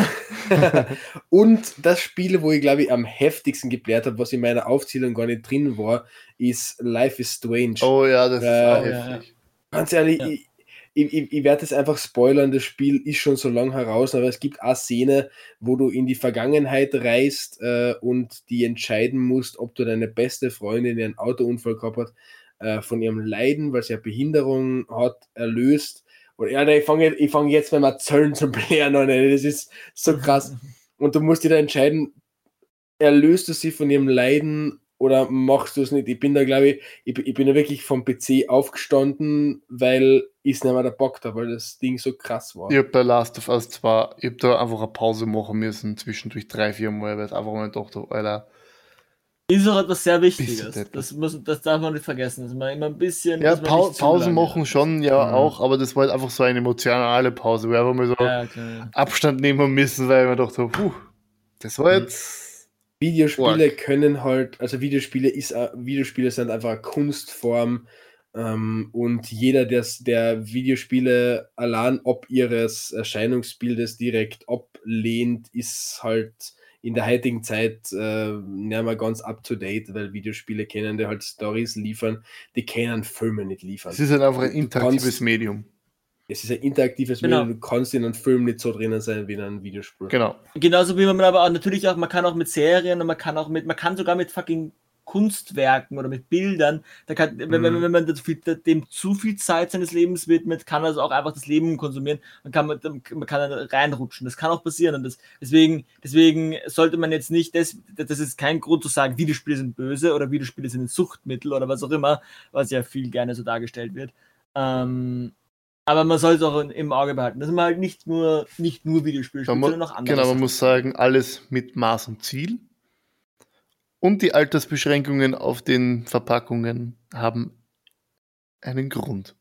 und das Spiel, wo ich glaube ich am heftigsten geblärt habe, was in meiner Aufzählung gar nicht drin war, ist Life is Strange. Oh ja, das ist Äh, auch oh ja, heftig. Ganz ehrlich, Ja. ich, ich, ich, ich werde es einfach spoilern, das Spiel ist schon so lang heraus, aber es gibt eine Szene, wo du in die Vergangenheit reist äh, und die entscheiden musst, ob du deine beste Freundin, die einen Autounfall gehabt hat, äh, von ihrem Leiden, weil sie eine Behinderung hat, erlöst. Und ja, ich fange ich fang jetzt beim Erzählen zu blären an, das ist so krass. Und du musst dir da entscheiden, erlöst du sie von ihrem Leiden oder machst du es nicht? Ich bin da, glaube ich, ich, ich bin da wirklich vom PC aufgestanden, weil es nicht mehr der Bock habe, weil das Ding so krass war. Ich hab bei Last of Us 2, ich hab da einfach eine Pause machen müssen, zwischendurch drei, vier Mal, weil ich einfach mal dachte, Alter, ist auch etwas sehr Wichtiges. Das, muss, das darf man nicht vergessen. Dass man immer ein bisschen. Ja, zu Pausen machen schon, ja Mhm. auch, aber das war halt einfach so eine emotionale Pause, wo einfach mal so Ja. Abstand nehmen müssen, weil ich mir dachte, puh, das war Mhm. jetzt. Videospiele Org. können halt, also Videospiele ist äh, Videospiele sind einfach eine Kunstform ähm, und jeder, der's- der Videospiele allein ob ihres Erscheinungsbildes direkt ablehnt, ist halt in der heutigen Zeit äh, nicht mehr ganz up to date, weil Videospiele können dir halt Stories liefern, die können Filme nicht liefern. Es ist halt einfach ein interaktives kannst- Medium. Es ist ein interaktives Genau. Medium, du kannst in einem Film nicht so drinnen sein wie in einem Videospiel. Genau. Genauso wie man aber auch natürlich auch, man kann auch mit Serien und man kann auch mit, man kann sogar mit fucking Kunstwerken oder mit Bildern, da kann, wenn, wenn, Mhm. wenn man das viel, dem zu viel Zeit seines Lebens widmet, kann also auch einfach das Leben konsumieren und kann man, man kann dann reinrutschen. Das kann auch passieren und das, deswegen, deswegen sollte man jetzt nicht, das, das ist kein Grund zu sagen, Videospiele sind böse oder Videospiele sind ein Suchtmittel oder was auch immer, was ja viel gerne so dargestellt wird. Ähm, aber man sollte es auch im Auge behalten, dass man halt nicht nur, nicht nur Videospiele sondern auch andere. genau, man Sachen. muss sagen, alles mit Maß und Ziel. Und die Altersbeschränkungen auf den Verpackungen haben einen Grund.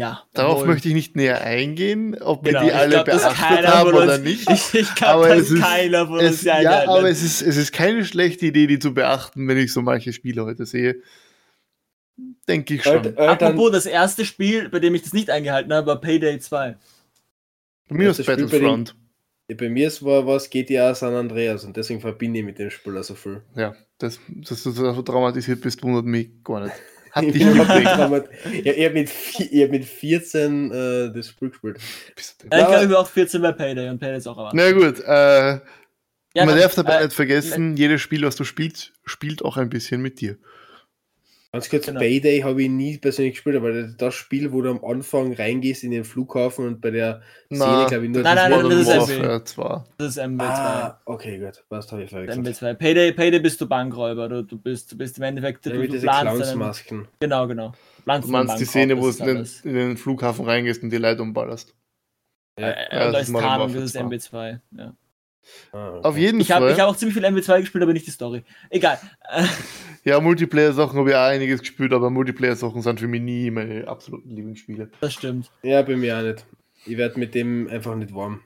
Ja, Darauf obwohl- möchte ich nicht näher eingehen, ob wir Genau, die ich alle glaub, beachtet haben oder uns- nicht. Ich, ich glaube, es ist- keiner von uns Es, die ja, einhalten aber es ist, es ist keine schlechte Idee, die zu beachten, wenn ich so manche Spiele heute sehe. Denke ich schon. Alter, Alter, Apropos, das erste Spiel, bei dem ich das nicht eingehalten habe, war Payday 2. Minus das Spiel Battlefront. Bei mir ist war was GTA San Andreas und deswegen verbinde ich mit dem Spiel so viel. Ja, das, dass du so traumatisiert bist, wundert mich gar nicht. Hat Ich dich traumat- Ja, ich habe mit, ich hab mit 14 äh, das Spiel gespielt. Ich glaube, ich auch 14 bei Payday und Payday ist auch erwartet. Na gut, äh, Ja, man dann, darf dabei äh, nicht vergessen, jedes Spiel, was du spielst, spielt auch ein bisschen mit dir. Ganz kurz, Genau. Payday habe ich nie persönlich gespielt, aber das- Spiel, wo du am Anfang reingehst in den Flughafen und bei der Szene, glaube ich, nur Nein, nein, das nein, Modern das ist Warfare 2. Das ist MW2. Ah, okay, gut. Was habe ich gesagt? MW2. Payday, Payday bist du Bankräuber. Du, du, bist, du bist im Endeffekt. Du, Ja, du diese planst einen, Clownsmasken. Genau, genau. Planst Du meinst die Szene, wo du in in den Flughafen reingehst und die Leute umballerst. Ja. Äh, Ja, und das ist Tarnung, das ist 2. MW2. Ja. Ah, okay. Auf jeden Ich habe Fall. ich hab auch ziemlich viel MW2 gespielt, aber nicht die Story. Egal. Ja, Multiplayer-Sachen habe ich auch einiges gespielt, aber Multiplayer-Sachen sind für mich nie meine absoluten Lieblingsspiele. das stimmt. Ja, bei mir auch nicht. Ich werde mit dem einfach nicht warm.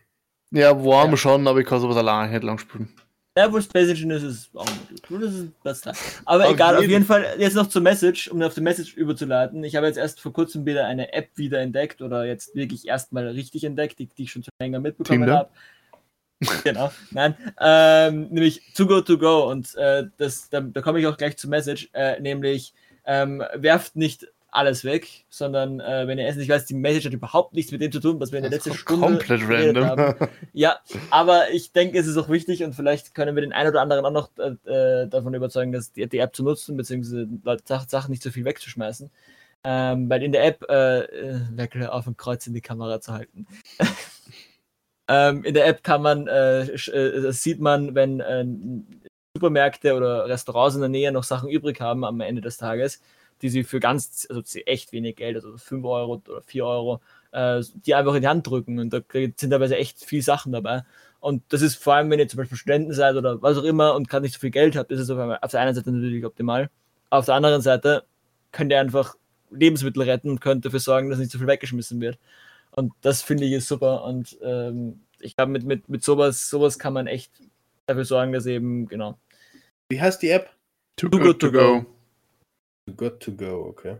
Ja, warm ja. schon, aber ich kann sowas alleine nicht lang spielen. Ja, wo Space Engineers ist auch gut. Das ist das da. Aber auf egal, jeden. auf jeden Fall jetzt noch zur Message, um auf die Message überzuleiten. Ich habe jetzt erst vor kurzem wieder eine App wieder entdeckt oder jetzt wirklich erstmal richtig entdeckt, die, die ich schon schon länger mitbekommen habe. genau, nein, ähm, nämlich To Go To Go und äh, das, da, da komme ich auch gleich zur Message, äh, nämlich ähm, werft nicht alles weg, sondern äh, wenn ihr essen, ich weiß, die Message hat überhaupt nichts mit dem zu tun, was wir in der letzten Stunde komplett random. haben. Ja, aber ich denke, es ist auch wichtig und vielleicht können wir den einen oder anderen auch noch äh, davon überzeugen, dass die, die, App zu nutzen, beziehungsweise Sachen nicht so viel wegzuschmeißen. Ähm, weil in der App, äh, Weckel auf dem Kreuz in die Kamera zu halten. ähm, in der App kann man, äh, äh, sieht man, wenn äh, Supermärkte oder Restaurants in der Nähe noch Sachen übrig haben am Ende des Tages die sie für ganz, also echt wenig Geld, also 5 Euro oder 4 Euro, äh, die einfach in die Hand drücken. Und da sind teilweise echt viele Sachen dabei. Und das ist vor allem, wenn ihr zum Beispiel Studenten seid oder was auch immer und gerade nicht so viel Geld habt, ist es auf, auf der einen Seite natürlich optimal. Auf der anderen Seite könnt ihr einfach Lebensmittel retten und könnt dafür sorgen, dass nicht so viel weggeschmissen wird. Und das finde ich ist super. Und ähm, ich glaube, mit, mit, mit sowas, sowas kann man echt dafür sorgen, dass eben, genau. Wie heißt die App? Too, Too good, good, to go. go. Good to go, okay.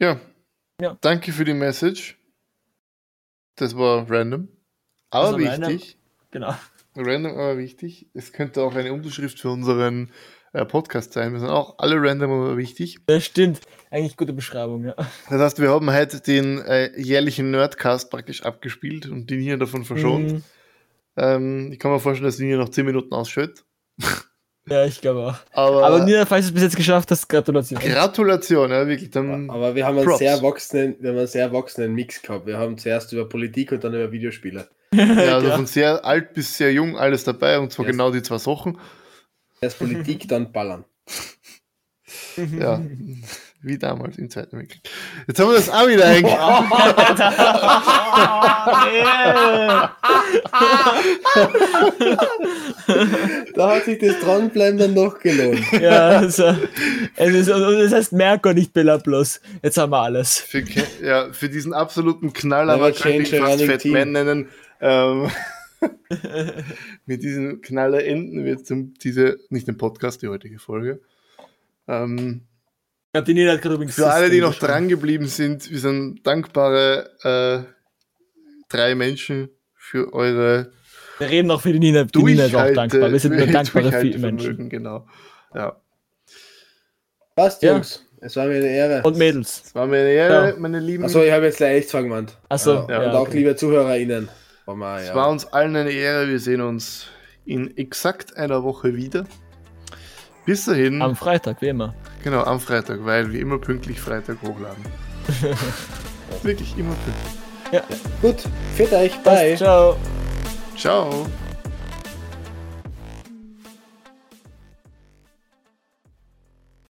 Ja. ja. Danke für die Message. Das war random. Aber war wichtig. Random. Genau. Random, aber wichtig. Es könnte auch eine Unterschrift für unseren äh, Podcast sein. Wir sind auch alle random, aber wichtig. Das stimmt. Eigentlich gute Beschreibung, ja. Das heißt, wir haben heute den äh, jährlichen Nerdcast praktisch abgespielt und den hier davon verschont. Mhm. Ähm, ich kann mir vorstellen, dass den hier noch 10 Minuten ausschüttet. Ja, ich glaube auch. Aber, aber nur, falls du es bis jetzt geschafft hast, Gratulation. Gratulation, ja, wirklich. Dann aber wir haben, einen sehr erwachsenen, wir haben einen sehr erwachsenen Mix gehabt. Wir haben zuerst über Politik und dann über Videospiele. Ja, also von sehr alt bis sehr jung alles dabei und zwar erst, genau die zwei Sachen. Erst Politik, dann Ballern. ja. Wie damals im Zweiten Weltkrieg. Jetzt haben wir das auch wieder eingebaut. da hat sich das Dranbleiben dann noch gelohnt. Ja, also, es ist, das heißt Merkur, nicht Bella Plus. Jetzt haben wir alles. Für, ja, für diesen absoluten Knaller, man könnte ich fast Fatman nennen. Ähm, mit diesem Knaller enden wir zum, diese, nicht den Podcast, die heutige Folge. Ähm, ja, die hat gerade übrigens. Für alle, die noch dran geblieben sind, wir sind dankbare äh, drei Menschen für eure. Wir reden auch für die Nina. Die Nina ist auch dankbar. Wir sind nur dankbare viele Menschen. Genau. Ja. Passt, Jungs. Ja. Es war mir eine Ehre. Und Mädels. Es war mir eine Ehre, ja. meine Lieben. Achso, ich habe jetzt gleich echt gemeint. Achso. Ja. Und auch okay. liebe ZuhörerInnen. Es war uns allen eine Ehre. Wir sehen uns in exakt einer Woche wieder. Bis dahin. Am Freitag, wie immer. Genau, am Freitag, weil wir immer pünktlich Freitag hochladen. Wirklich immer pünktlich. Ja. Gut, für euch, bye. Ciao. Ciao.